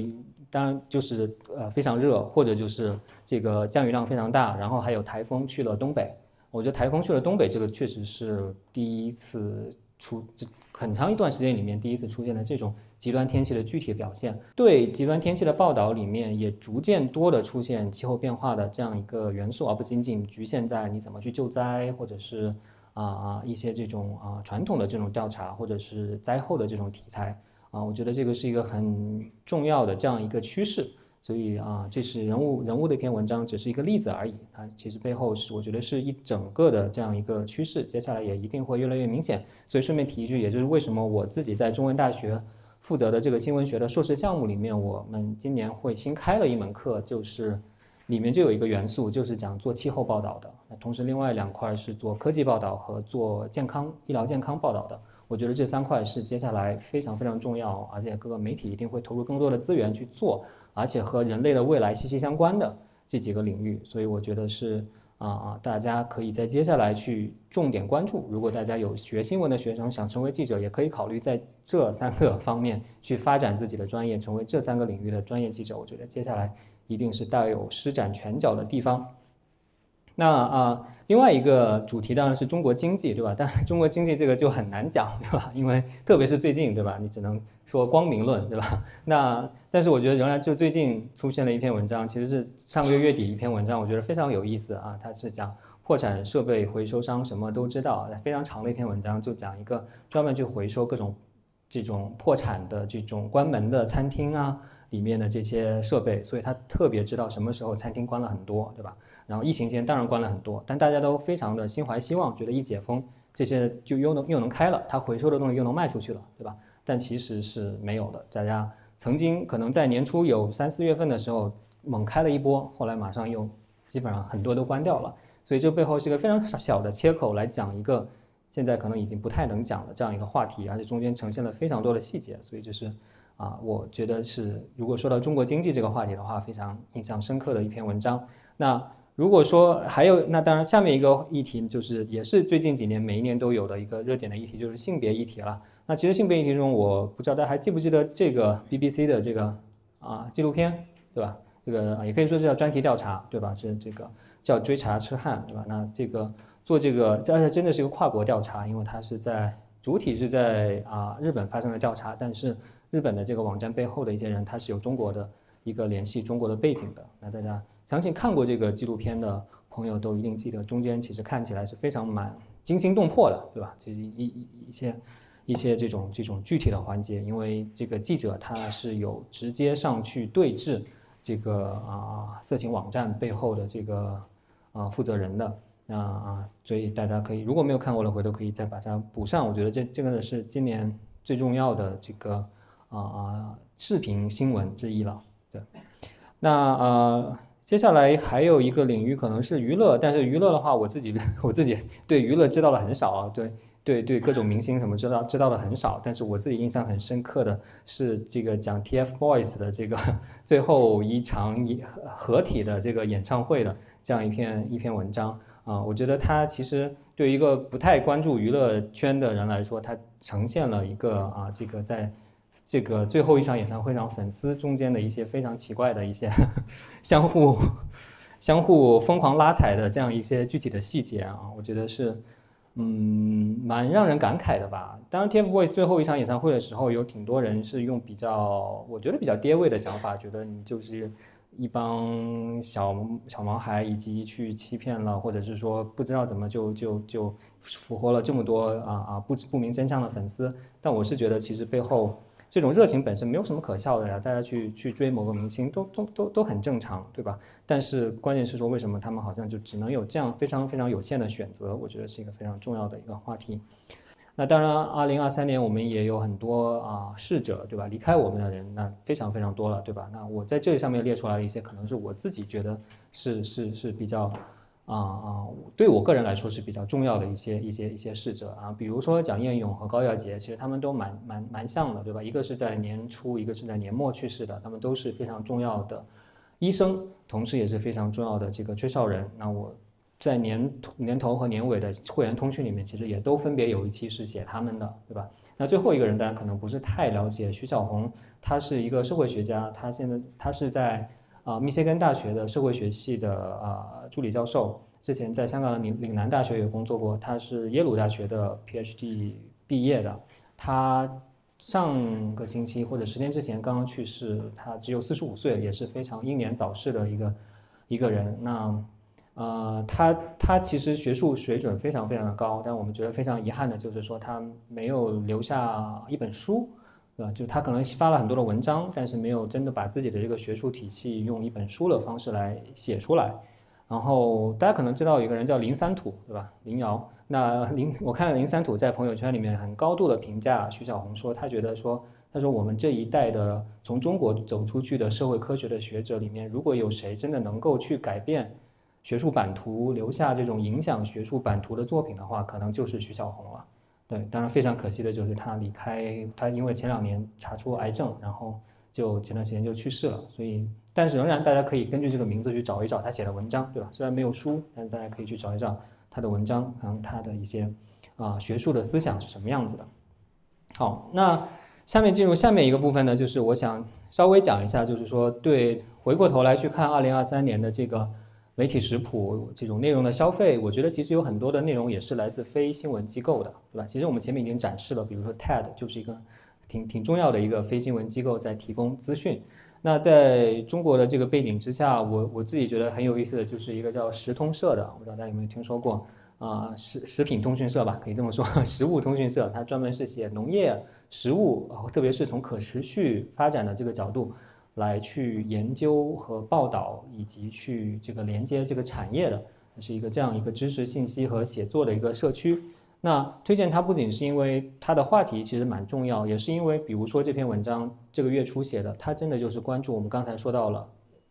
当然就是呃非常热，或者就是这个降雨量非常大，然后还有台风去了东北。我觉得台风去了东北，这个确实是第一次出，这很长一段时间里面第一次出现的这种。极端天气的具体表现，对极端天气的报道里面也逐渐多的出现气候变化的这样一个元素，而不仅仅局限在你怎么去救灾，或者是啊啊一些这种啊传统的这种调查，或者是灾后的这种题材啊，我觉得这个是一个很重要的这样一个趋势。所以啊，这是人物人物的一篇文章，只是一个例子而已。它其实背后是我觉得是一整个的这样一个趋势，接下来也一定会越来越明显。所以顺便提一句，也就是为什么我自己在中文大学。负责的这个新闻学的硕士项目里面，我们今年会新开了一门课，就是里面就有一个元素，就是讲做气候报道的。那同时另外两块是做科技报道和做健康医疗健康报道的。我觉得这三块是接下来非常非常重要，而且各个媒体一定会投入更多的资源去做，而且和人类的未来息息相关的这几个领域。所以我觉得是。啊！大家可以在接下来去重点关注。如果大家有学新闻的学生想成为记者，也可以考虑在这三个 方面去发展自己的专业，成为这三个领域的专业记者。我觉得接下来一定是大有施展拳脚的地方。那啊，另外一个主题当然是中国经济，对吧？但中国经济这个就很难讲，对吧？因为特别是最近，对吧？你只能说光明论，对吧？那但是我觉得仍然就最近出现了一篇文章，其实是上个月月底一篇文章，我觉得非常有意思啊。它是讲破产设备回收商什么都知道，非常长的一篇文章，就讲一个专门去回收各种这种破产的这种关门的餐厅啊里面的这些设备，所以他特别知道什么时候餐厅关了很多，对吧？然后疫情期间当然关了很多，但大家都非常的心怀希望，觉得一解封这些就又能又能开了，它回收的东西又能卖出去了，对吧？但其实是没有的。大家曾经可能在年初有三四月份的时候猛开了一波，后来马上又基本上很多都关掉了。所以这背后是一个非常小的切口来讲一个现在可能已经不太能讲的这样一个话题，而且中间呈现了非常多的细节。所以就是啊，我觉得是如果说到中国经济这个话题的话，非常印象深刻的一篇文章。那如果说还有，那当然下面一个议题就是也是最近几年每一年都有的一个热点的议题，就是性别议题了。那其实性别议题中，我不知道大家还记不记得这个 BBC 的这个啊纪录片，对吧？这个也可以说是叫专题调查，对吧？是这个叫追查痴汉，对吧？那这个做这个，而且真的是一个跨国调查，因为它是在主体是在啊日本发生的调查，但是日本的这个网站背后的一些人，他是有中国的一个联系、中国的背景的。那大家。相信看过这个纪录片的朋友都一定记得，中间其实看起来是非常蛮惊心动魄的，对吧？其实一一一些一些这种这种具体的环节，因为这个记者他是有直接上去对峙这个啊色情网站背后的这个啊负责人的，那啊，所以大家可以如果没有看过的，回头可以再把它补上。我觉得这这个呢是今年最重要的这个啊啊视频新闻之一了，对，那呃。接下来还有一个领域可能是娱乐，但是娱乐的话，我自己 我自己 对娱乐知道的很少啊，对对对，各种明星什么知道知道的很少。但是我自己印象很深刻的是这个讲 TFBOYS 的这个 最后一场演合体的这个演唱会的这样一篇一篇文章啊，我觉得它其实对于一个不太关注娱乐圈的人来说，它呈现了一个啊这个在。这个最后一场演唱会上，粉丝中间的一些非常奇怪的一些 相互相互疯狂拉踩的这样一些具体的细节啊，我觉得是嗯蛮让人感慨的吧。当然，TFBOYS 最后一场演唱会的时候，有挺多人是用比较我觉得比较跌位的想法，觉得你就是一帮小小毛孩，以及去欺骗了，或者是说不知道怎么就就就俘获了这么多啊啊不不明真相的粉丝。但我是觉得其实背后。这种热情本身没有什么可笑的呀，大家去去追某个明星都都都都很正常，对吧？但是关键是说，为什么他们好像就只能有这样非常非常有限的选择？我觉得是一个非常重要的一个话题。那当然，二零二三年我们也有很多啊逝者，对吧？离开我们的人，那非常非常多了，对吧？那我在这上面列出来的一些，可能是我自己觉得是是是比较。啊啊，对我个人来说是比较重要的一些一些一些逝者啊，比如说蒋彦勇和高耀杰，其实他们都蛮蛮蛮像的，对吧？一个是在年初，一个是在年末去世的，他们都是非常重要的医生，同时也是非常重要的这个吹哨人。那我在年年头和年尾的会员通讯里面，其实也都分别有一期是写他们的，对吧？那最后一个人大家可能不是太了解，徐小红，他是一个社会学家，他现在他是在。啊，密歇根大学的社会学系的啊助理教授，之前在香港的岭岭南大学也工作过。他是耶鲁大学的 PhD 毕业的。他上个星期或者十天之前刚刚去世，他只有四十五岁，也是非常英年早逝的一个一个人。那呃，他他其实学术水准非常非常的高，但我们觉得非常遗憾的就是说他没有留下一本书。对吧？就他可能发了很多的文章，但是没有真的把自己的这个学术体系用一本书的方式来写出来。然后大家可能知道有一个人叫林三土，对吧？林瑶。那林，我看林三土在朋友圈里面很高度的评价徐小红，说他觉得说，他说我们这一代的从中国走出去的社会科学的学者里面，如果有谁真的能够去改变学术版图，留下这种影响学术版图的作品的话，可能就是徐小红了。对，当然非常可惜的就是他离开，他因为前两年查出癌症，然后就前段时间就去世了。所以，但是仍然大家可以根据这个名字去找一找他写的文章，对吧？虽然没有书，但是大家可以去找一找他的文章，然后他的一些啊学术的思想是什么样子的。好，那下面进入下面一个部分呢，就是我想稍微讲一下，就是说对回过头来去看二零二三年的这个。媒体食谱这种内容的消费，我觉得其实有很多的内容也是来自非新闻机构的，对吧？其实我们前面已经展示了，比如说 TED 就是一个挺挺重要的一个非新闻机构在提供资讯。那在中国的这个背景之下，我我自己觉得很有意思的就是一个叫食通社的，我不知道大家有没有听说过啊？食食品通讯社吧，可以这么说，食物通讯社，它专门是写农业、食物，特别是从可持续发展的这个角度。来去研究和报道，以及去这个连接这个产业的，是一个这样一个知识信息和写作的一个社区。那推荐它不仅是因为它的话题其实蛮重要，也是因为比如说这篇文章这个月初写的，它真的就是关注我们刚才说到了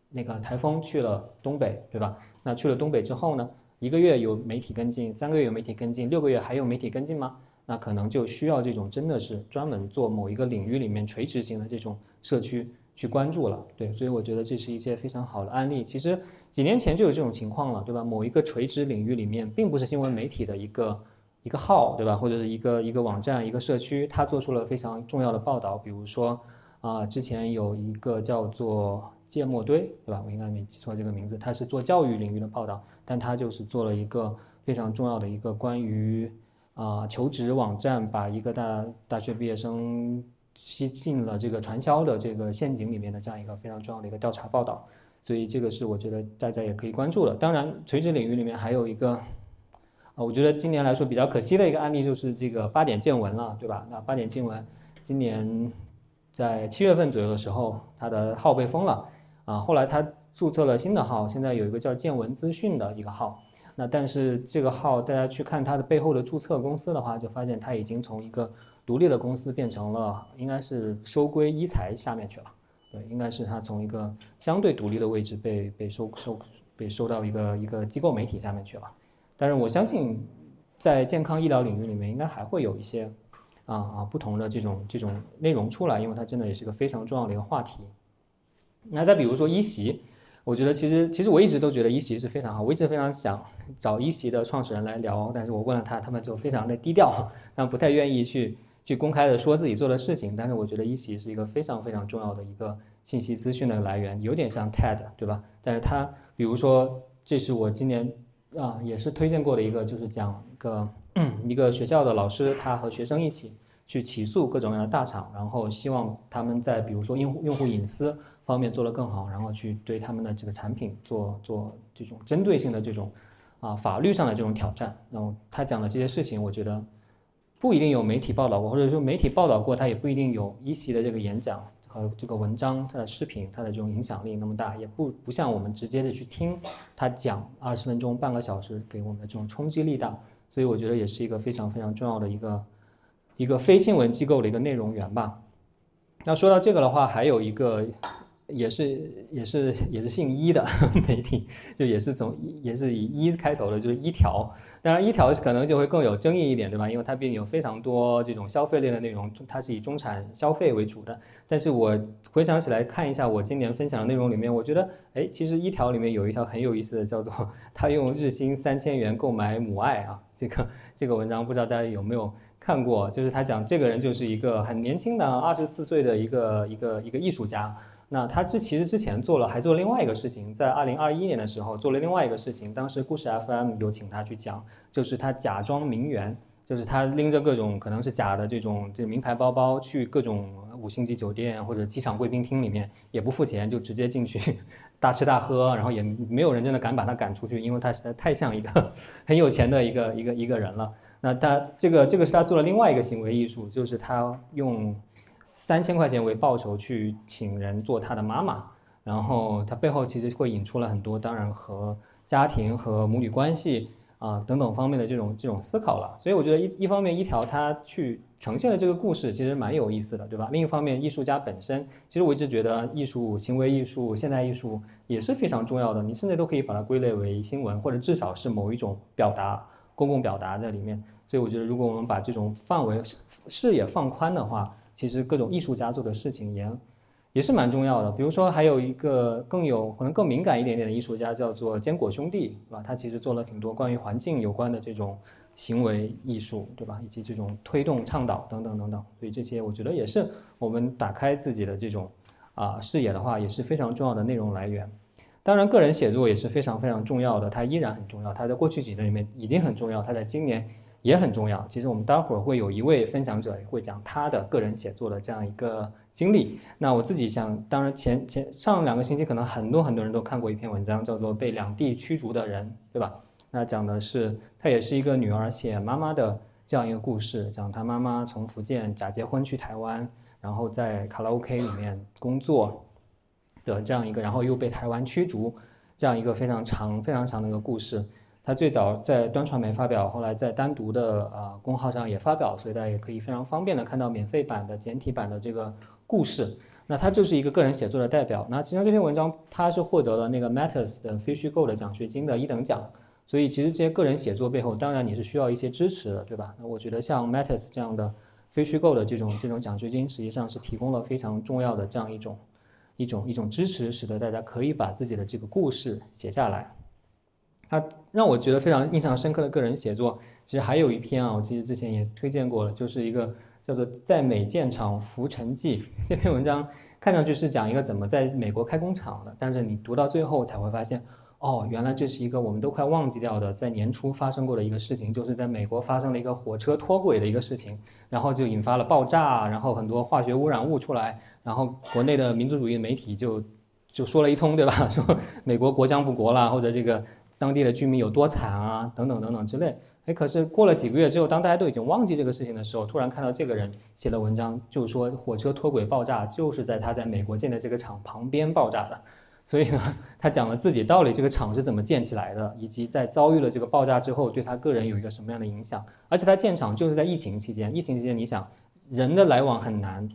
那个台风去了东北，对吧？那去了东北之后呢，一个月有媒体跟进，三个月有媒体跟进，六个月还有媒体跟进吗？那可能就需要这种真的是专门做某一个领域里面垂直型的这种社区去关注了，对，所以我觉得这是一些非常好的案例。其实几年前就有这种情况了，对吧？某一个垂直领域里面，并不是新闻媒体的一个一个号，对吧？或者是一个一个网站、一个社区，它做出了非常重要的报道。比如说啊，之前有一个叫做芥末堆，对吧？我应该没记错这个名字，它是做教育领域的报道，但它就是做了一个非常重要的一个关于。啊，求职网站把一个大大学毕业生吸进了这个传销的这个陷阱里面的这样一个非常重要的一个调查报道，所以这个是我觉得大家也可以关注的。当然，垂直领域里面还有一个，啊，我觉得今年来说比较可惜的一个案例就是这个八点见闻了，对吧？那八点见闻今年在七月份左右的时候，它的号被封了，啊，后来他注册了新的号，现在有一个叫见闻资讯的一个号。那但是这个号，大家去看它的背后的注册公司的话，就发现它已经从一个独立的公司变成了，应该是收归一财下面去了。对，应该是它从一个相对独立的位置被被收收被收到一个一个机构媒体下面去了。但是我相信，在健康医疗领域里面，应该还会有一些啊啊不同的这种这种内容出来，因为它真的也是个非常重要的一个话题。那再比如说一席。我觉得其实其实我一直都觉得一席是非常好，我一直非常想找一席的创始人来聊，但是我问了他，他们就非常的低调，但不太愿意去去公开的说自己做的事情。但是我觉得一席是一个非常非常重要的一个信息资讯的来源，有点像 TED，对吧？但是他比如说，这是我今年啊也是推荐过的一个，就是讲一个 一个学校的老师，他和学生一起去起诉各种各样的大厂，然后希望他们在比如说用户用户隐私。方面做得更好，然后去对他们的这个产品做做这种针对性的这种啊法律上的这种挑战。然后他讲的这些事情，我觉得不一定有媒体报道过，或者说媒体报道过，他也不一定有一席的这个演讲和这个文章、他的视频、他的这种影响力那么大，也不不像我们直接的去听他讲二十分钟、半个小时给我们的这种冲击力大。所以我觉得也是一个非常非常重要的一个一个非新闻机构的一个内容源吧。那说到这个的话，还有一个。也是也是也是姓一的 媒体，就也是从也是以一开头的，就是一条。当然，一条可能就会更有争议一点，对吧？因为它毕竟有非常多这种消费类的内容，它是以中产消费为主的。但是我回想起来看一下我今年分享的内容里面，我觉得，哎，其实一条里面有一条很有意思的，叫做他用日薪三千元购买母爱啊。这个这个文章不知道大家有没有看过？就是他讲这个人就是一个很年轻的二十四岁的一个一个一个艺术家。那他之其实之前做了，还做另外一个事情，在二零二一年的时候做了另外一个事情。当时故事 FM 有请他去讲，就是他假装名媛，就是他拎着各种可能是假的这种这名牌包包去各种五星级酒店或者机场贵宾厅里面，也不付钱就直接进去 大吃大喝，然后也没有人真的敢把他赶出去，因为他实在太像一个 很有钱的一个一个一个人了。那他这个这个是他做了另外一个行为艺术，就是他用。三千块钱为报酬去请人做他的妈妈，然后他背后其实会引出了很多，当然和家庭和母女关系啊等等方面的这种这种思考了。所以我觉得一一方面一条他去呈现的这个故事其实蛮有意思的，对吧？另一方面艺术家本身，其实我一直觉得艺术、行为艺术、现代艺术也是非常重要的，你甚至都可以把它归类为新闻，或者至少是某一种表达、公共表达在里面。所以我觉得如果我们把这种范围视野放宽的话，其实各种艺术家做的事情也也是蛮重要的。比如说，还有一个更有可能更敏感一点点的艺术家，叫做坚果兄弟，对吧？他其实做了挺多关于环境有关的这种行为艺术，对吧？以及这种推动、倡导等等等等。所以这些我觉得也是我们打开自己的这种啊视野的话，也是非常重要的内容来源。当然，个人写作也是非常非常重要的，它依然很重要。它在过去几年里面已经很重要，它在今年。也很重要。其实我们待会儿会有一位分享者会讲他的个人写作的这样一个经历。那我自己想，当然前前上两个星期可能很多很多人都看过一篇文章，叫做《被两地驱逐的人》，对吧？那讲的是他也是一个女儿写妈妈的这样一个故事，讲他妈妈从福建假结婚去台湾，然后在卡拉 OK 里面工作的这样一个，然后又被台湾驱逐这样一个非常长非常长的一个故事。他最早在端传媒发表，后来在单独的啊公号上也发表，所以大家也可以非常方便的看到免费版的简体版的这个故事。那他就是一个个人写作的代表。那实际上这篇文章他是获得了那个 Matters 的非虚构的奖学金的一等奖。所以其实这些个人写作背后，当然你是需要一些支持的，对吧？那我觉得像 Matters 这样的非虚构的这种这种奖学金，实际上是提供了非常重要的这样一种一种一种支持，使得大家可以把自己的这个故事写下来。它让我觉得非常印象深刻的个人写作，其实还有一篇啊，我记得之前也推荐过了，就是一个叫做《在美建厂浮沉记》这篇文章，看上去是讲一个怎么在美国开工厂的，但是你读到最后才会发现。哦，原来这是一个我们都快忘记掉的，在年初发生过的一个事情，就是在美国发生了一个火车脱轨的一个事情，然后就引发了爆炸，然后很多化学污染物出来，然后国内的民族主义媒体就就说了一通，对吧？说美国国将不国啦，或者这个当地的居民有多惨啊，等等等等之类。哎，可是过了几个月之后，当大家都已经忘记这个事情的时候，突然看到这个人写的文章，就说火车脱轨爆炸就是在他在美国建的这个厂旁边爆炸的。所以呢，他讲了自己到底这个厂是怎么建起来的，以及在遭遇了这个爆炸之后，对他个人有一个什么样的影响。而且他建厂就是在疫情期间，疫情期间你想人的来往很难，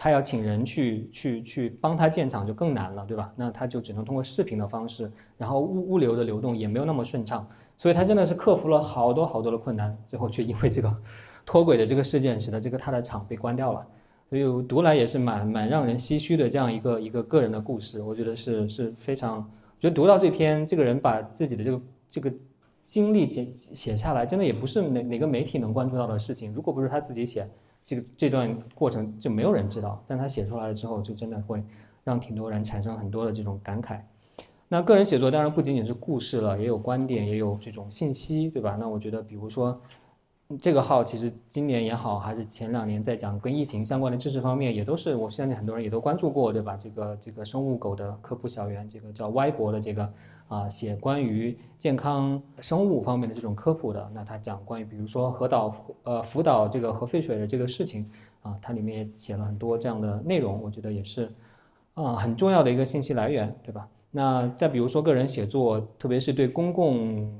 他要请人去去去帮他建厂就更难了，对吧？那他就只能通过视频的方式，然后物物流的流动也没有那么顺畅，所以他真的是克服了好多好多的困难，最后却因为这个脱轨的这个事件，使得这个他的厂被关掉了。所以读来也是蛮蛮让人唏嘘的这样一个一个个人的故事，我觉得是是非常，觉得读到这篇，这个人把自己的这个这个经历写写下来，真的也不是哪哪个媒体能关注到的事情。如果不是他自己写，这个这段过程就没有人知道。但他写出来了之后，就真的会让挺多人产生很多的这种感慨。那个人写作当然不仅仅是故事了，也有观点，也有这种信息，对吧？那我觉得，比如说。这个号其实今年也好，还是前两年在讲跟疫情相关的知识方面，也都是我相信很多人也都关注过，对吧？这个这个生物狗的科普小园，这个叫歪博的这个啊，写关于健康生物方面的这种科普的，那他讲关于比如说核导呃福岛这个核废水的这个事情啊，它里面也写了很多这样的内容，我觉得也是啊很重要的一个信息来源，对吧？那再比如说个人写作，特别是对公共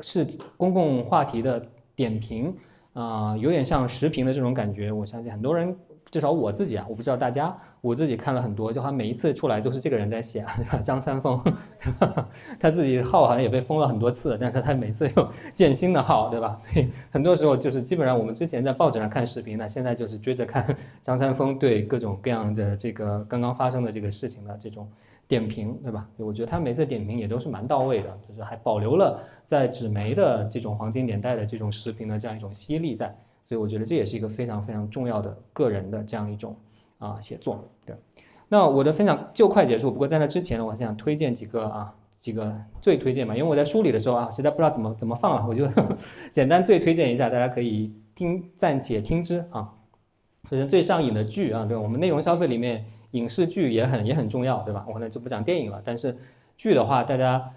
是公共话题的。点评啊，有点像时评的这种感觉。我相信很多人，至少我自己啊，我不知道大家，我自己看了很多，就他每一次出来都是这个人在写，对吧？张三丰，他自己号好像也被封了很多次，但是他每次又建新的号，对吧？所以很多时候就是基本上我们之前在报纸上看视频，那现在就是追着看张三丰对各种各样的这个刚刚发生的这个事情的这种。点评对吧？我觉得他每次点评也都是蛮到位的，就是还保留了在纸媒的这种黄金年代的这种视频的这样一种吸引力在，所以我觉得这也是一个非常非常重要的个人的这样一种啊写作。对，那我的分享就快结束，不过在那之前呢，我还想推荐几个啊几个最推荐嘛，因为我在梳理的时候啊，实在不知道怎么怎么放了，我就 简单最推荐一下，大家可以听暂且听之啊。首先最上瘾的剧啊，对我们内容消费里面。影视剧也很也很重要，对吧？我可能就不讲电影了。但是剧的话，大家，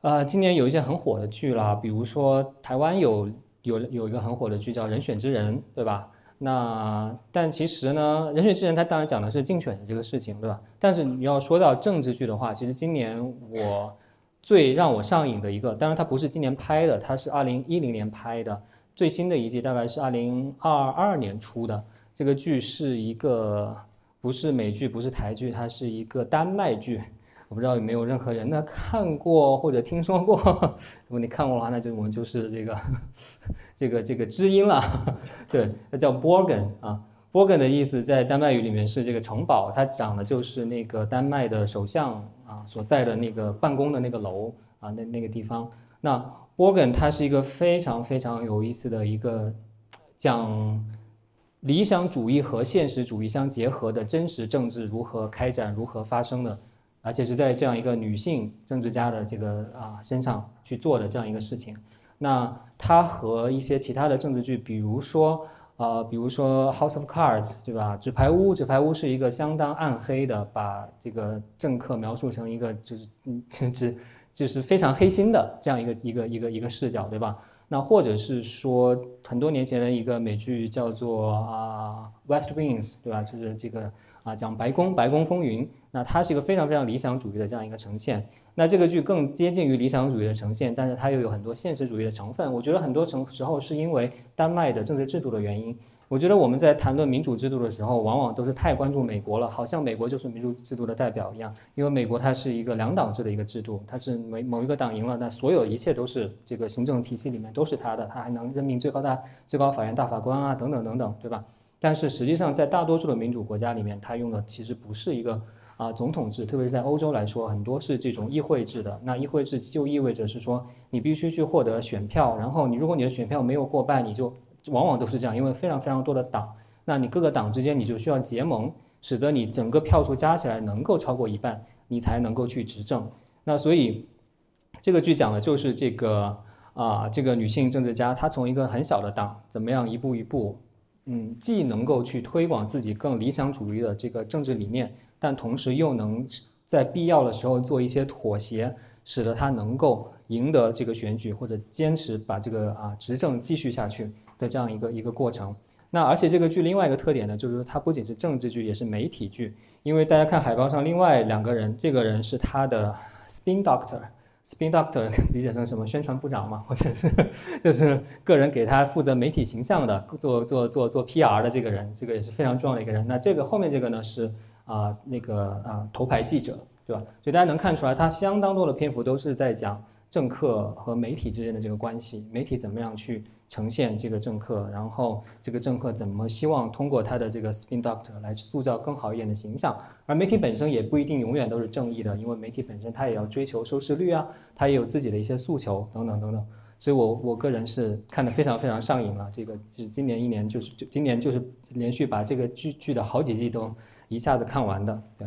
呃，今年有一些很火的剧啦，比如说台湾有有有一个很火的剧叫《人选之人》，对吧？那但其实呢，《人选之人》它当然讲的是竞选的这个事情，对吧？但是你要说到政治剧的话，其实今年我最让我上瘾的一个，当然它不是今年拍的，它是二零一零年拍的，最新的一季大概是二零二二年出的。这个剧是一个。不是美剧，不是台剧，它是一个丹麦剧。我不知道有没有任何人呢看过或者听说过。如果你看过的话，那就我们就是这个这个这个知音了。对，它叫 Borgen 啊，Borgen 的意思在丹麦语里面是这个城堡，它讲的就是那个丹麦的首相啊所在的那个办公的那个楼啊，那那个地方。那 Borgen 它是一个非常非常有意思的一个讲。理想主义和现实主义相结合的真实政治如何开展、如何发生的，而且是在这样一个女性政治家的这个啊身上去做的这样一个事情。那它和一些其他的政治剧，比如说呃，比如说《House of Cards》，对吧？纸牌屋，纸牌屋是一个相当暗黑的，把这个政客描述成一个就是嗯，甚至 就是非常黑心的这样一个一个一个一个视角，对吧？那或者是说很多年前的一个美剧叫做啊《West Wings》，对吧？就是这个啊讲白宫白宫风云。那它是一个非常非常理想主义的这样一个呈现。那这个剧更接近于理想主义的呈现，但是它又有很多现实主义的成分。我觉得很多时时候是因为丹麦的政治制度的原因。我觉得我们在谈论民主制度的时候，往往都是太关注美国了，好像美国就是民主制度的代表一样。因为美国它是一个两党制的一个制度，它是某某一个党赢了，那所有一切都是这个行政体系里面都是他的，他还能任命最高大最高法院大法官啊，等等等等，对吧？但是实际上在大多数的民主国家里面，它用的其实不是一个。啊，总统制，特别是在欧洲来说，很多是这种议会制的。那议会制就意味着是说，你必须去获得选票，然后你如果你的选票没有过半，你就往往都是这样，因为非常非常多的党，那你各个党之间你就需要结盟，使得你整个票数加起来能够超过一半，你才能够去执政。那所以这个剧讲的就是这个啊，这个女性政治家她从一个很小的党，怎么样一步一步，嗯，既能够去推广自己更理想主义的这个政治理念。但同时又能在必要的时候做一些妥协，使得他能够赢得这个选举，或者坚持把这个啊执政继续下去的这样一个一个过程。那而且这个剧另外一个特点呢，就是说它不仅是政治剧，也是媒体剧。因为大家看海报上另外两个人，这个人是他的 spin doctor spin doctor 理解成什么宣传部长嘛，或者是就是个人给他负责媒体形象的，做做做做 PR 的这个人，这个也是非常重要的一个人。那这个后面这个呢是。啊，那个啊，头牌记者，对吧？所以大家能看出来，他相当多的篇幅都是在讲政客和媒体之间的这个关系，媒体怎么样去呈现这个政客，然后这个政客怎么希望通过他的这个 spin doctor 来塑造更好一点的形象。而媒体本身也不一定永远都是正义的，因为媒体本身它也要追求收视率啊，它也有自己的一些诉求等等等等。所以我我个人是看得非常非常上瘾了。这个是今年一年就是就今年就是连续把这个剧剧的好几季都。一下子看完的，对。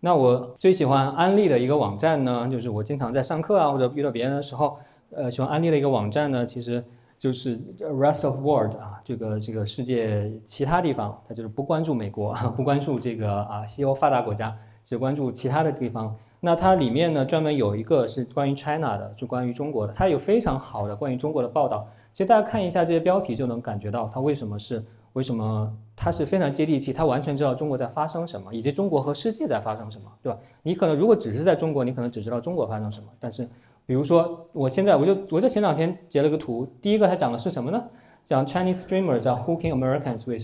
那我最喜欢安利的一个网站呢，就是我经常在上课啊或者遇到别人的时候，呃，喜欢安利的一个网站呢，其实就是 rest of world 啊，这个这个世界其他地方，它就是不关注美国，不关注这个啊西欧发达国家，只关注其他的地方。那它里面呢专门有一个是关于 China 的，就关于中国的，它有非常好的关于中国的报道。其实大家看一下这些标题就能感觉到它为什么是。为什么它是非常接地气？它完全知道中国在发生什么，以及中国和世界在发生什么，对吧？你可能如果只是在中国，你可能只知道中国发生什么。但是，比如说我现在我就我在前两天截了个图，第一个他讲的是什么呢？讲 Chinese streamers are hooking Americans with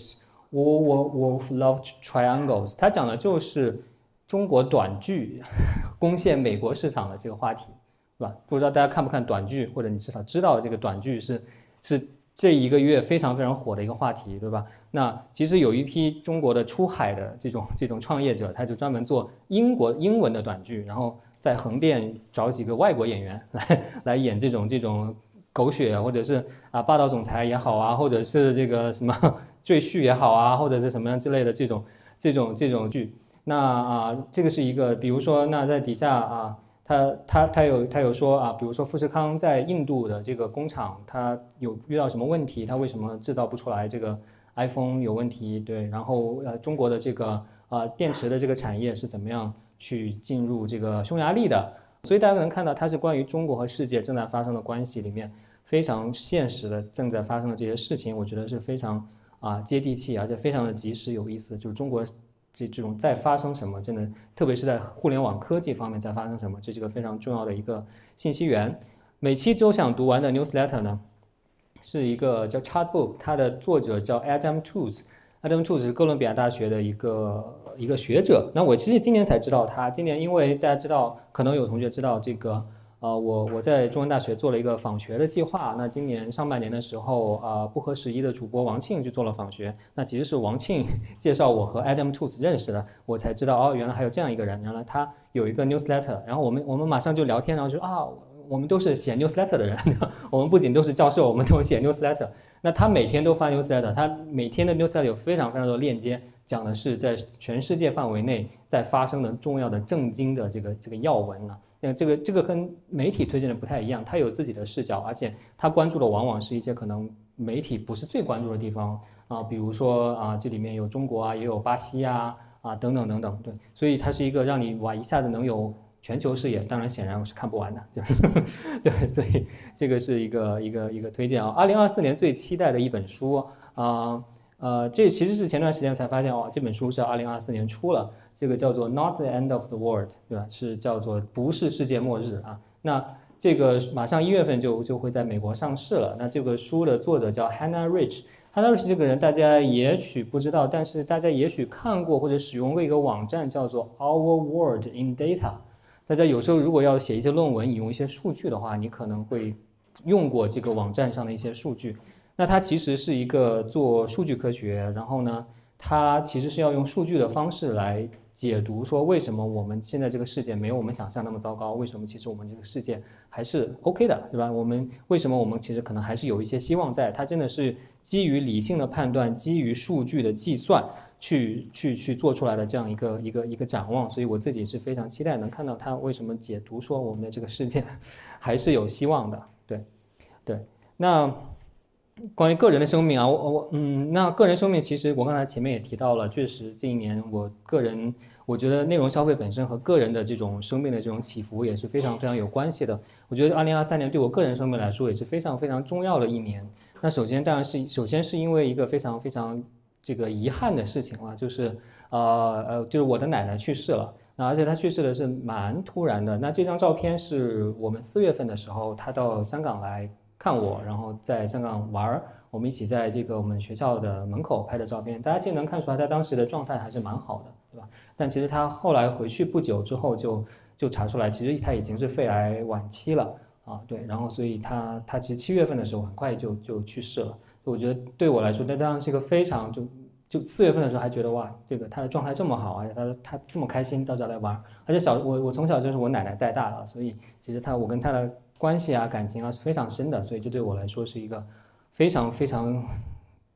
wolf love triangles。他讲的就是中国短剧 攻陷美国市场的这个话题，对吧？不知道大家看不看短剧，或者你至少知道这个短剧是是。这一个月非常非常火的一个话题，对吧？那其实有一批中国的出海的这种这种创业者，他就专门做英国英文的短剧，然后在横店找几个外国演员来 来演这种这种狗血，或者是啊霸道总裁也好啊，或者是这个什么 赘婿也好啊，或者是什么样之类的这种这种这种剧。那啊，这个是一个，比如说那在底下啊。他他他有他有说啊，比如说富士康在印度的这个工厂，他有遇到什么问题？他为什么制造不出来这个 iPhone 有问题？对，然后呃，中国的这个啊电池的这个产业是怎么样去进入这个匈牙利的？所以大家能看到，它是关于中国和世界正在发生的关系里面非常现实的正在发生的这些事情，我觉得是非常啊接地气，而且非常的及时有意思，就是中国。这这种在发生什么，真的，特别是在互联网科技方面在发生什么，这是一个非常重要的一个信息源。每期都想读完的 newsletter 呢，是一个叫 Chartbook，它的作者叫 Adam Toos Adam Tooze 是哥伦比亚大学的一个一个学者。那我其实今年才知道他，今年因为大家知道，可能有同学知道这个。呃，我我在中文大学做了一个访学的计划。那今年上半年的时候，呃，不合时宜的主播王庆去做了访学。那其实是王庆 介绍我和 Adam Tooze 认识的，我才知道哦，原来还有这样一个人，原来他有一个 newsletter。然后我们我们马上就聊天，然后就啊，我们都是写 newsletter 的人，我们不仅都是教授，我们都写 newsletter。那他每天都发 newsletter，他每天的 newsletter 有非常非常多的链接，讲的是在全世界范围内在发生的重要的政经的这个这个要闻呢。那这个这个跟媒体推荐的不太一样，他有自己的视角，而且他关注的往往是一些可能媒体不是最关注的地方啊，比如说啊，这里面有中国啊，也有巴西啊啊等等等等，对，所以它是一个让你哇一下子能有全球视野，当然显然我是看不完的，就是 对，所以这个是一个一个一个推荐啊。二零二四年最期待的一本书啊呃，这其实是前段时间才发现哦，这本书是二零二四年出了，这个叫做《Not the End of the World》，对吧？是叫做不是世界末日啊。那这个马上一月份就就会在美国上市了。那这个书的作者叫 Hannah Rich。Hannah Rich 这个人大家也许不知道，但是大家也许看过或者使用过一个网站叫做 Our World in Data。大家有时候如果要写一些论文，引用一些数据的话，你可能会用过这个网站上的一些数据。那它其实是一个做数据科学，然后呢，它其实是要用数据的方式来解读，说为什么我们现在这个世界没有我们想象那么糟糕？为什么其实我们这个世界还是 OK 的，对吧？我们为什么我们其实可能还是有一些希望在？它真的是基于理性的判断，基于数据的计算去去去做出来的这样一个一个一个展望。所以我自己是非常期待能看到它为什么解读说我们的这个世界还是有希望的。对，对，那。关于个人的生命啊，我我嗯，那个人生命其实我刚才前面也提到了，确实这一年我个人我觉得内容消费本身和个人的这种生命的这种起伏也是非常非常有关系的。我觉得二零二三年对我个人生命来说也是非常非常重要的一年。那首先当然是首先是因为一个非常非常这个遗憾的事情了，就是呃呃就是我的奶奶去世了，那而且她去世的是蛮突然的。那这张照片是我们四月份的时候她到香港来。看我，然后在香港玩儿，我们一起在这个我们学校的门口拍的照片，大家其实能看出来他当时的状态还是蛮好的，对吧？但其实他后来回去不久之后就就查出来，其实他已经是肺癌晚期了啊，对，然后所以他他其实七月份的时候很快就就去世了。我觉得对我来说，他当然是一个非常就就四月份的时候还觉得哇，这个他的状态这么好，而且他他这么开心到这来玩，而且小我我从小就是我奶奶带大的，所以其实他我跟他的。关系啊，感情啊是非常深的，所以这对我来说是一个非常非常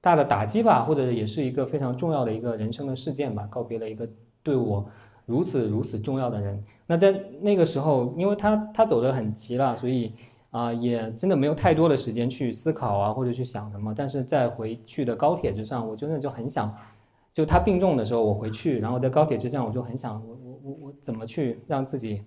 大的打击吧，或者也是一个非常重要的一个人生的事件吧，告别了一个对我如此如此重要的人。那在那个时候，因为他他走得很急了，所以啊，也真的没有太多的时间去思考啊，或者去想什么。但是在回去的高铁之上，我真的就很想，就他病重的时候我回去，然后在高铁之上，我就很想，我我我我怎么去让自己。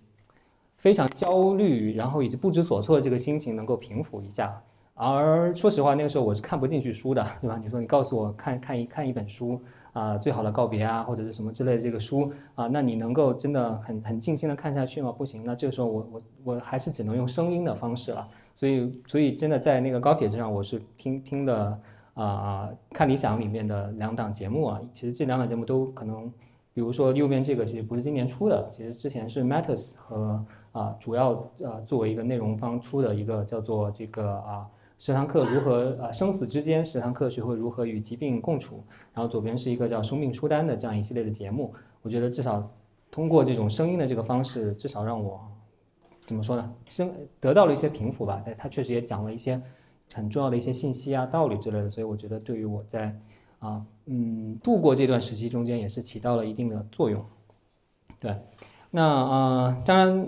非常焦虑，然后以及不知所措的这个心情能够平复一下。而说实话，那个时候我是看不进去书的，对吧？你说你告诉我看看一看一本书啊，最好的告别啊，或者是什么之类的这个书啊，那你能够真的很很静心的看下去吗？不行，那这个时候我我我还是只能用声音的方式了。所以所以真的在那个高铁之上，我是听听的啊啊看理想里面的两档节目啊，其实这两档节目都可能，比如说右边这个其实不是今年出的，其实之前是 Matters 和。啊，主要呃作为一个内容方出的一个叫做这个啊十堂课如何啊生死之间十堂课学会如何与疾病共处，然后左边是一个叫生命书单的这样一系列的节目，我觉得至少通过这种声音的这个方式，至少让我怎么说呢，生得到了一些平复吧。但他确实也讲了一些很重要的一些信息啊道理之类的，所以我觉得对于我在啊嗯度过这段时期中间也是起到了一定的作用。对，那啊当然。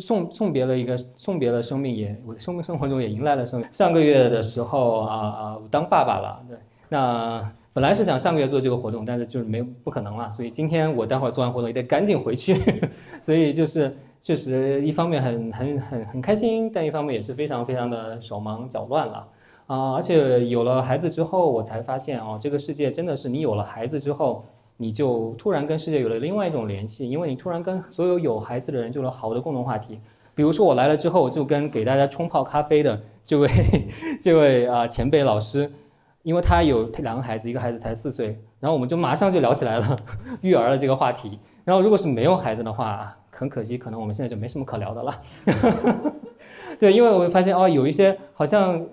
送送别了一个送别了生命，也我的生命生活中也迎来了生命。上个月的时候啊啊，当爸爸了，对。那本来是想上个月做这个活动，但是就是没不可能了，所以今天我待会儿做完活动也得赶紧回去。所以就是确实一方面很很很很开心，但一方面也是非常非常的手忙脚乱了啊。而且有了孩子之后，我才发现哦，这个世界真的是你有了孩子之后。你就突然跟世界有了另外一种联系，因为你突然跟所有有孩子的人就有了好的共同话题。比如说我来了之后，就跟给大家冲泡咖啡的这位这位啊前辈老师，因为他有两个孩子，一个孩子才四岁，然后我们就马上就聊起来了育儿的这个话题。然后如果是没有孩子的话，很可惜，可能我们现在就没什么可聊的了。对，因为我会发现哦，有一些好像。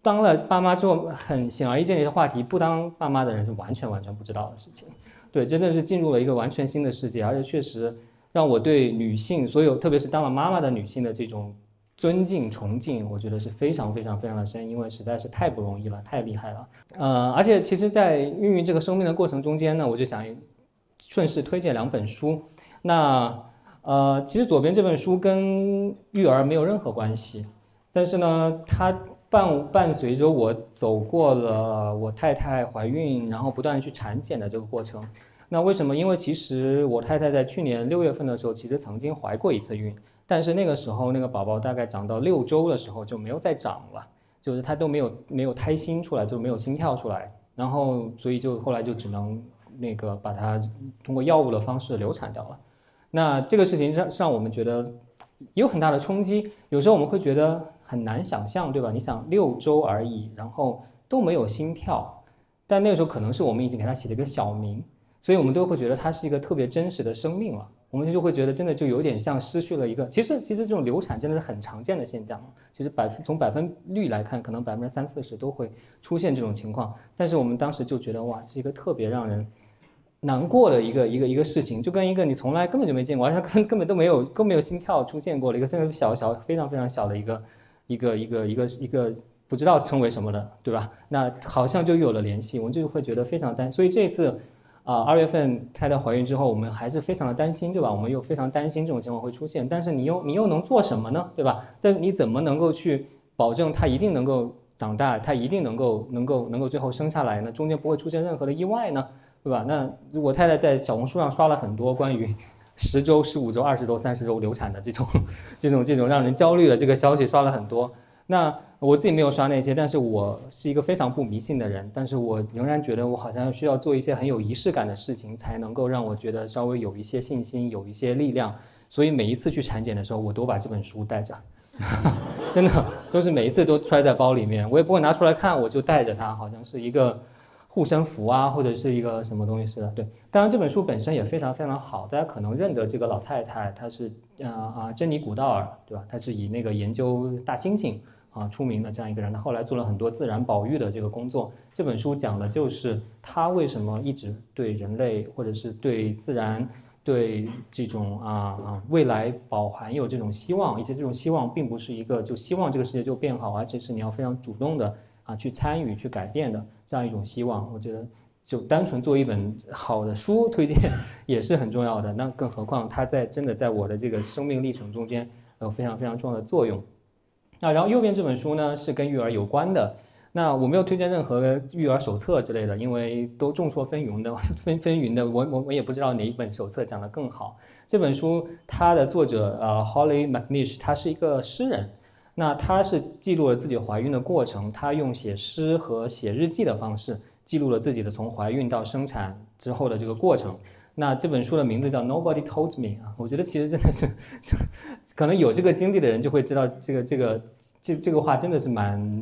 当了爸妈之后，很显而易见的一些话题，不当爸妈的人是完全完全不知道的事情。对，真的是进入了一个完全新的世界，而且确实让我对女性，所有特别是当了妈妈的女性的这种尊敬崇敬，我觉得是非常非常非常的深，因为实在是太不容易了，太厉害了。呃，而且其实，在孕育这个生命的过程中间呢，我就想顺势推荐两本书。那呃，其实左边这本书跟育儿没有任何关系，但是呢，它。伴伴随着我走过了我太太怀孕，然后不断去产检的这个过程。那为什么？因为其实我太太在去年六月份的时候，其实曾经怀过一次孕，但是那个时候那个宝宝大概长到六周的时候就没有再长了，就是她都没有没有胎心出来，就没有心跳出来。然后所以就后来就只能那个把它通过药物的方式流产掉了。那这个事情让让我们觉得有很大的冲击，有时候我们会觉得很难想象，对吧？你想六周而已，然后都没有心跳，但那个时候可能是我们已经给他起了一个小名，所以我们都会觉得它是一个特别真实的生命了。我们就会觉得真的就有点像失去了一个。其实其实这种流产真的是很常见的现象。其实百分从百分率来看，可能百分之三四十都会出现这种情况。但是我们当时就觉得哇，是一个特别让人难过的一个一个一个事情，就跟一个你从来根本就没见过，而且根根本都没有更没有心跳出现过的一个非常小小非常非常小的一个一个一个一个一个不知道称为什么的，对吧？那好像就有了联系，我们就会觉得非常担。所以这次。啊，二月份太太怀孕之后，我们还是非常的担心，对吧？我们又非常担心这种情况会出现，但是你又你又能做什么呢，对吧？在你怎么能够去保证她一定能够长大，她一定能够能够能够最后生下来呢？中间不会出现任何的意外呢，对吧？那我太太在小红书上刷了很多关于十周、十五周、二十周、三十周流产的这种这种这种让人焦虑的这个消息，刷了很多。那我自己没有刷那些，但是我是一个非常不迷信的人，但是我仍然觉得我好像需要做一些很有仪式感的事情，才能够让我觉得稍微有一些信心，有一些力量。所以每一次去产检的时候，我都把这本书带着，真的都是每一次都揣在包里面，我也不会拿出来看，我就带着它，好像是一个护身符啊，或者是一个什么东西似的。对，当然这本书本身也非常非常好，大家可能认得这个老太太，她是啊啊珍妮古道尔，对吧？她是以那个研究大猩猩。啊，出名的这样一个人，她后来做了很多自然保育的这个工作。这本书讲的就是她为什么一直对人类，或者是对自然，对这种啊啊未来保含有这种希望，而且这种希望并不是一个就希望这个世界就变好，而且是你要非常主动的啊去参与去改变的这样一种希望。我觉得就单纯做一本好的书推荐 也是很重要的。那更何况他在真的在我的这个生命历程中间有非常非常重要的作用。那然后右边这本书呢是跟育儿有关的，那我没有推荐任何育儿手册之类的，因为都众说纷纭的，纷纷纭的，我我我也不知道哪一本手册讲得更好。这本书它的作者呃 Holly McNish，他是一个诗人，那她是记录了自己怀孕的过程，她用写诗和写日记的方式记录了自己的从怀孕到生产之后的这个过程。那这本书的名字叫 Nobody Told Me 啊，我觉得其实真的是，可能有这个经历的人就会知道，这个这个这这个话真的是蛮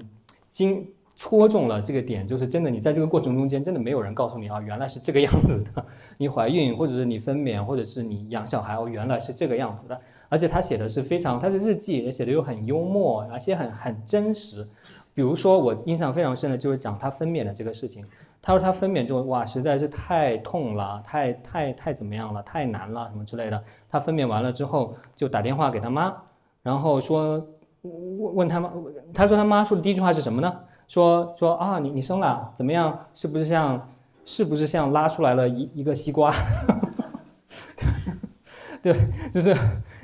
精戳中了这个点，就是真的你在这个过程中间，真的没有人告诉你啊，原来是这个样子的。你怀孕或者是你分娩或者是你养小孩，哦，原来是这个样子的。而且他写的是非常，他的日记也写的又很幽默，而且很很真实。比如说我印象非常深的就是讲他分娩的这个事情。他说他分娩之后，哇，实在是太痛了，太太太怎么样了，太难了，什么之类的。他分娩完了之后，就打电话给他妈，然后说问问他妈，他说他妈说的第一句话是什么呢？说说啊，你你生了怎么样？是不是像是不是像拉出来了一一个西瓜？对，就是，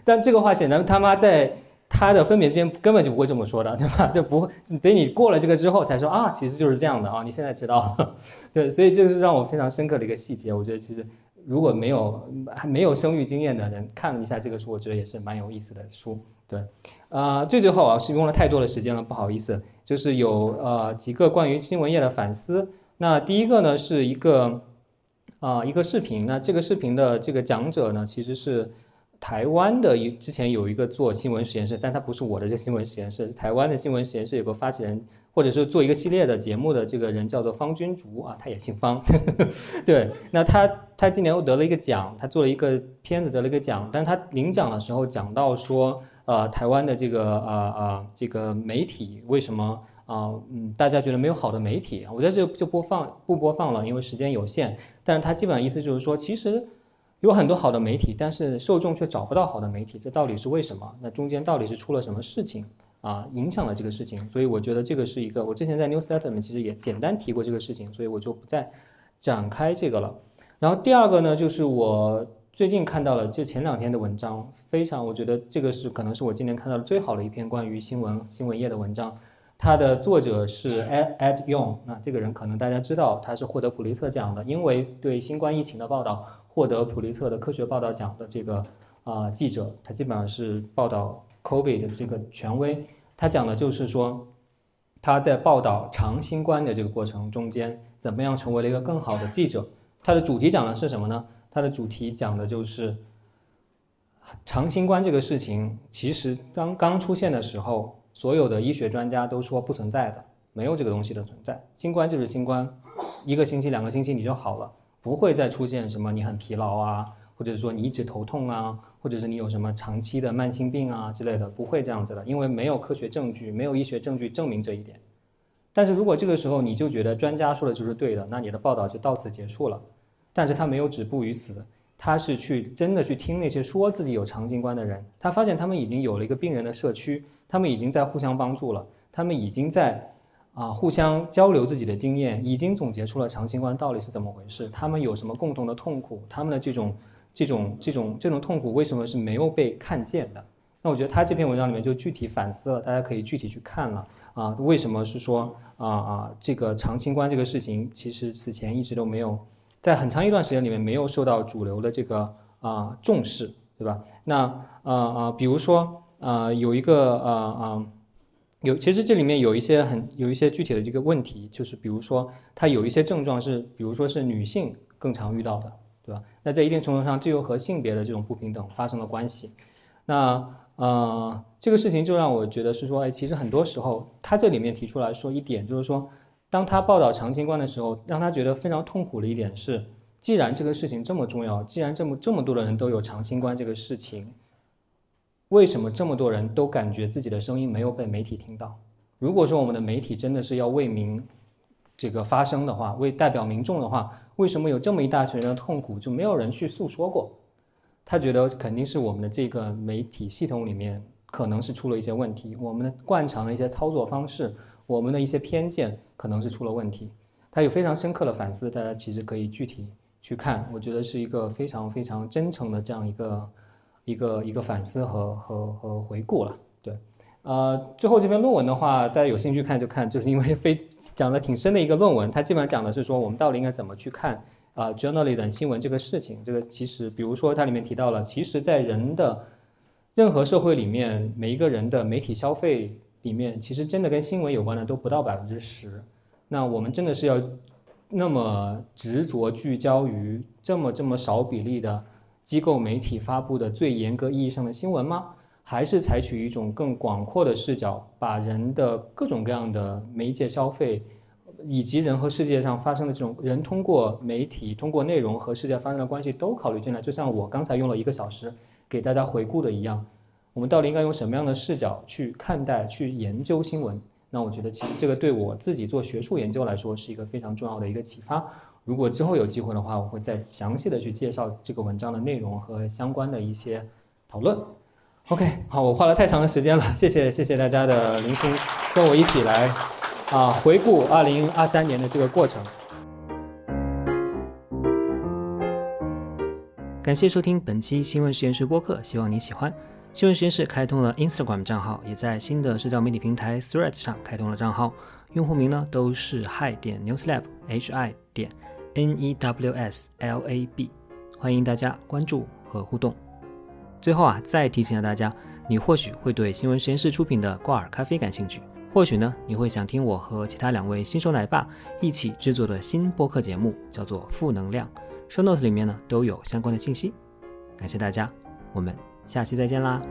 但这个话显然他妈在。他的分娩之间根本就不会这么说的，对吧？就不会等你过了这个之后才说啊，其实就是这样的啊。你现在知道了，对，所以这个是让我非常深刻的一个细节。我觉得其实如果没有还没有生育经验的人看了一下这个书，我觉得也是蛮有意思的书。对，呃，最最后啊是用了太多的时间了，不好意思，就是有呃几个关于新闻业的反思。那第一个呢是一个啊一个视频，那这个视频的这个讲者呢其实是。台湾的一之前有一个做新闻实验室，但它不是我的这新闻实验室，台湾的新闻实验室有个发起人，或者是做一个系列的节目的这个人叫做方君竹啊，他也姓方，对，那他他今年又得了一个奖，他做了一个片子得了一个奖，但他领奖的时候讲到说，呃，台湾的这个啊啊这个媒体为什么啊嗯大家觉得没有好的媒体，我在这就播放不播放了，因为时间有限，但是他基本上意思就是说，其实。有很多好的媒体，但是受众却找不到好的媒体，这到底是为什么？那中间到底是出了什么事情啊？影响了这个事情？所以我觉得这个是一个，我之前在 newsletter 里面其实也简单提过这个事情，所以我就不再展开这个了。然后第二个呢，就是我最近看到了，就前两天的文章，非常，我觉得这个是可能是我今年看到的最好的一篇关于新闻新闻业的文章。它的作者是 Ed Ed Yong，那这个人可能大家知道，他是获得普利策奖的，因为对新冠疫情的报道。获得普利策的科学报道奖的这个啊记者，他基本上是报道 COVID 的这个权威。他讲的就是说，他在报道长新冠的这个过程中间，怎么样成为了一个更好的记者。他的主题讲的是什么呢？他的主题讲的就是长新冠这个事情，其实刚刚出现的时候，所有的医学专家都说不存在的，没有这个东西的存在。新冠就是新冠，一个星期、两个星期你就好了，不会再出现什么你很疲劳啊，或者说你一直头痛啊，或者是你有什么长期的慢性病啊之类的，不会这样子的，因为没有科学证据，没有医学证据证明这一点。但是如果这个时候你就觉得专家说的就是对的，那你的报道就到此结束了。但是他没有止步于此，他是去真的去听那些说自己有长新冠的人，他发现他们已经有了一个病人的社区，他们已经在互相帮助了，他们已经在啊互相交流自己的经验，已经总结出了长新冠到底是怎么回事，他们有什么共同的痛苦，他们的这种这种这种这种痛苦为什么是没有被看见的？那我觉得他这篇文章里面就具体反思了，大家可以具体去看了啊，为什么是说啊啊这个长新冠这个事情其实此前一直都没有。在很长一段时间里面没有受到主流的这个啊重视，对吧？那啊啊，比如说呃有一个呃呃有，其实这里面有一些很有一些具体的这个问题，就是比如说它有一些症状是，比如说是女性更常遇到的，对吧？那在一定程度上，这又和性别的这种不平等发生了关系。那呃这个事情就让我觉得是说，哎，其实很多时候他这里面提出来说一点，就是说。当他报道长新冠的时候，让他觉得非常痛苦的一点是，既然这个事情这么重要，既然这么这么多的人都有长新冠这个事情，为什么这么多人都感觉自己的声音没有被媒体听到？如果说我们的媒体真的是要为民这个发声的话，为代表民众的话，为什么有这么一大群人的痛苦就没有人去诉说过？他觉得肯定是我们的这个媒体系统里面可能是出了一些问题，我们的惯常的一些操作方式。我们的一些偏见可能是出了问题，他有非常深刻的反思，大家其实可以具体去看，我觉得是一个非常非常真诚的这样一个一个一个反思和和和回顾了。对，呃，最后这篇论文的话，大家有兴趣看就看，就是因为非 讲的挺深的一个论文，它基本上讲的是说我们到底应该怎么去看啊，journalism 新闻这个事情。这个其实，比如说它里面提到了，其实在人的任何社会里面，每一个人的媒体消费。里面其实真的跟新闻有关的都不到百分之十，那我们真的是要那么执着聚焦于这么这么少比例的机构媒体发布的最严格意义上的新闻吗？还是采取一种更广阔的视角，把人的各种各样的媒介消费，以及人和世界上发生的这种人通过媒体、通过内容和世界发生的关系都考虑进来？就像我刚才用了一个小时给大家回顾的一样。我们到底应该用什么样的视角去看待、去研究新闻？那我觉得，其实这个对我自己做学术研究来说是一个非常重要的一个启发。如果之后有机会的话，我会再详细的去介绍这个文章的内容和相关的一些讨论。OK，好，我花了太长的时间了，谢谢谢谢大家的聆听，跟我一起来啊回顾二零二三年的这个过程。感谢收听本期新闻实验室播客，希望你喜欢。新闻实验室开通了 Instagram 账号，也在新的社交媒体平台 Threads 上开通了账号，用户名呢都是 Hi 点 Newslab，H I 点 N E W S L A B，欢迎大家关注和互动。最后啊，再提醒下大家，你或许会对新闻实验室出品的挂耳咖啡感兴趣，或许呢你会想听我和其他两位新手奶爸一起制作的新播客节目，叫做负能量，Show Notes 里面呢都有相关的信息。感谢大家，我们。下期再见啦！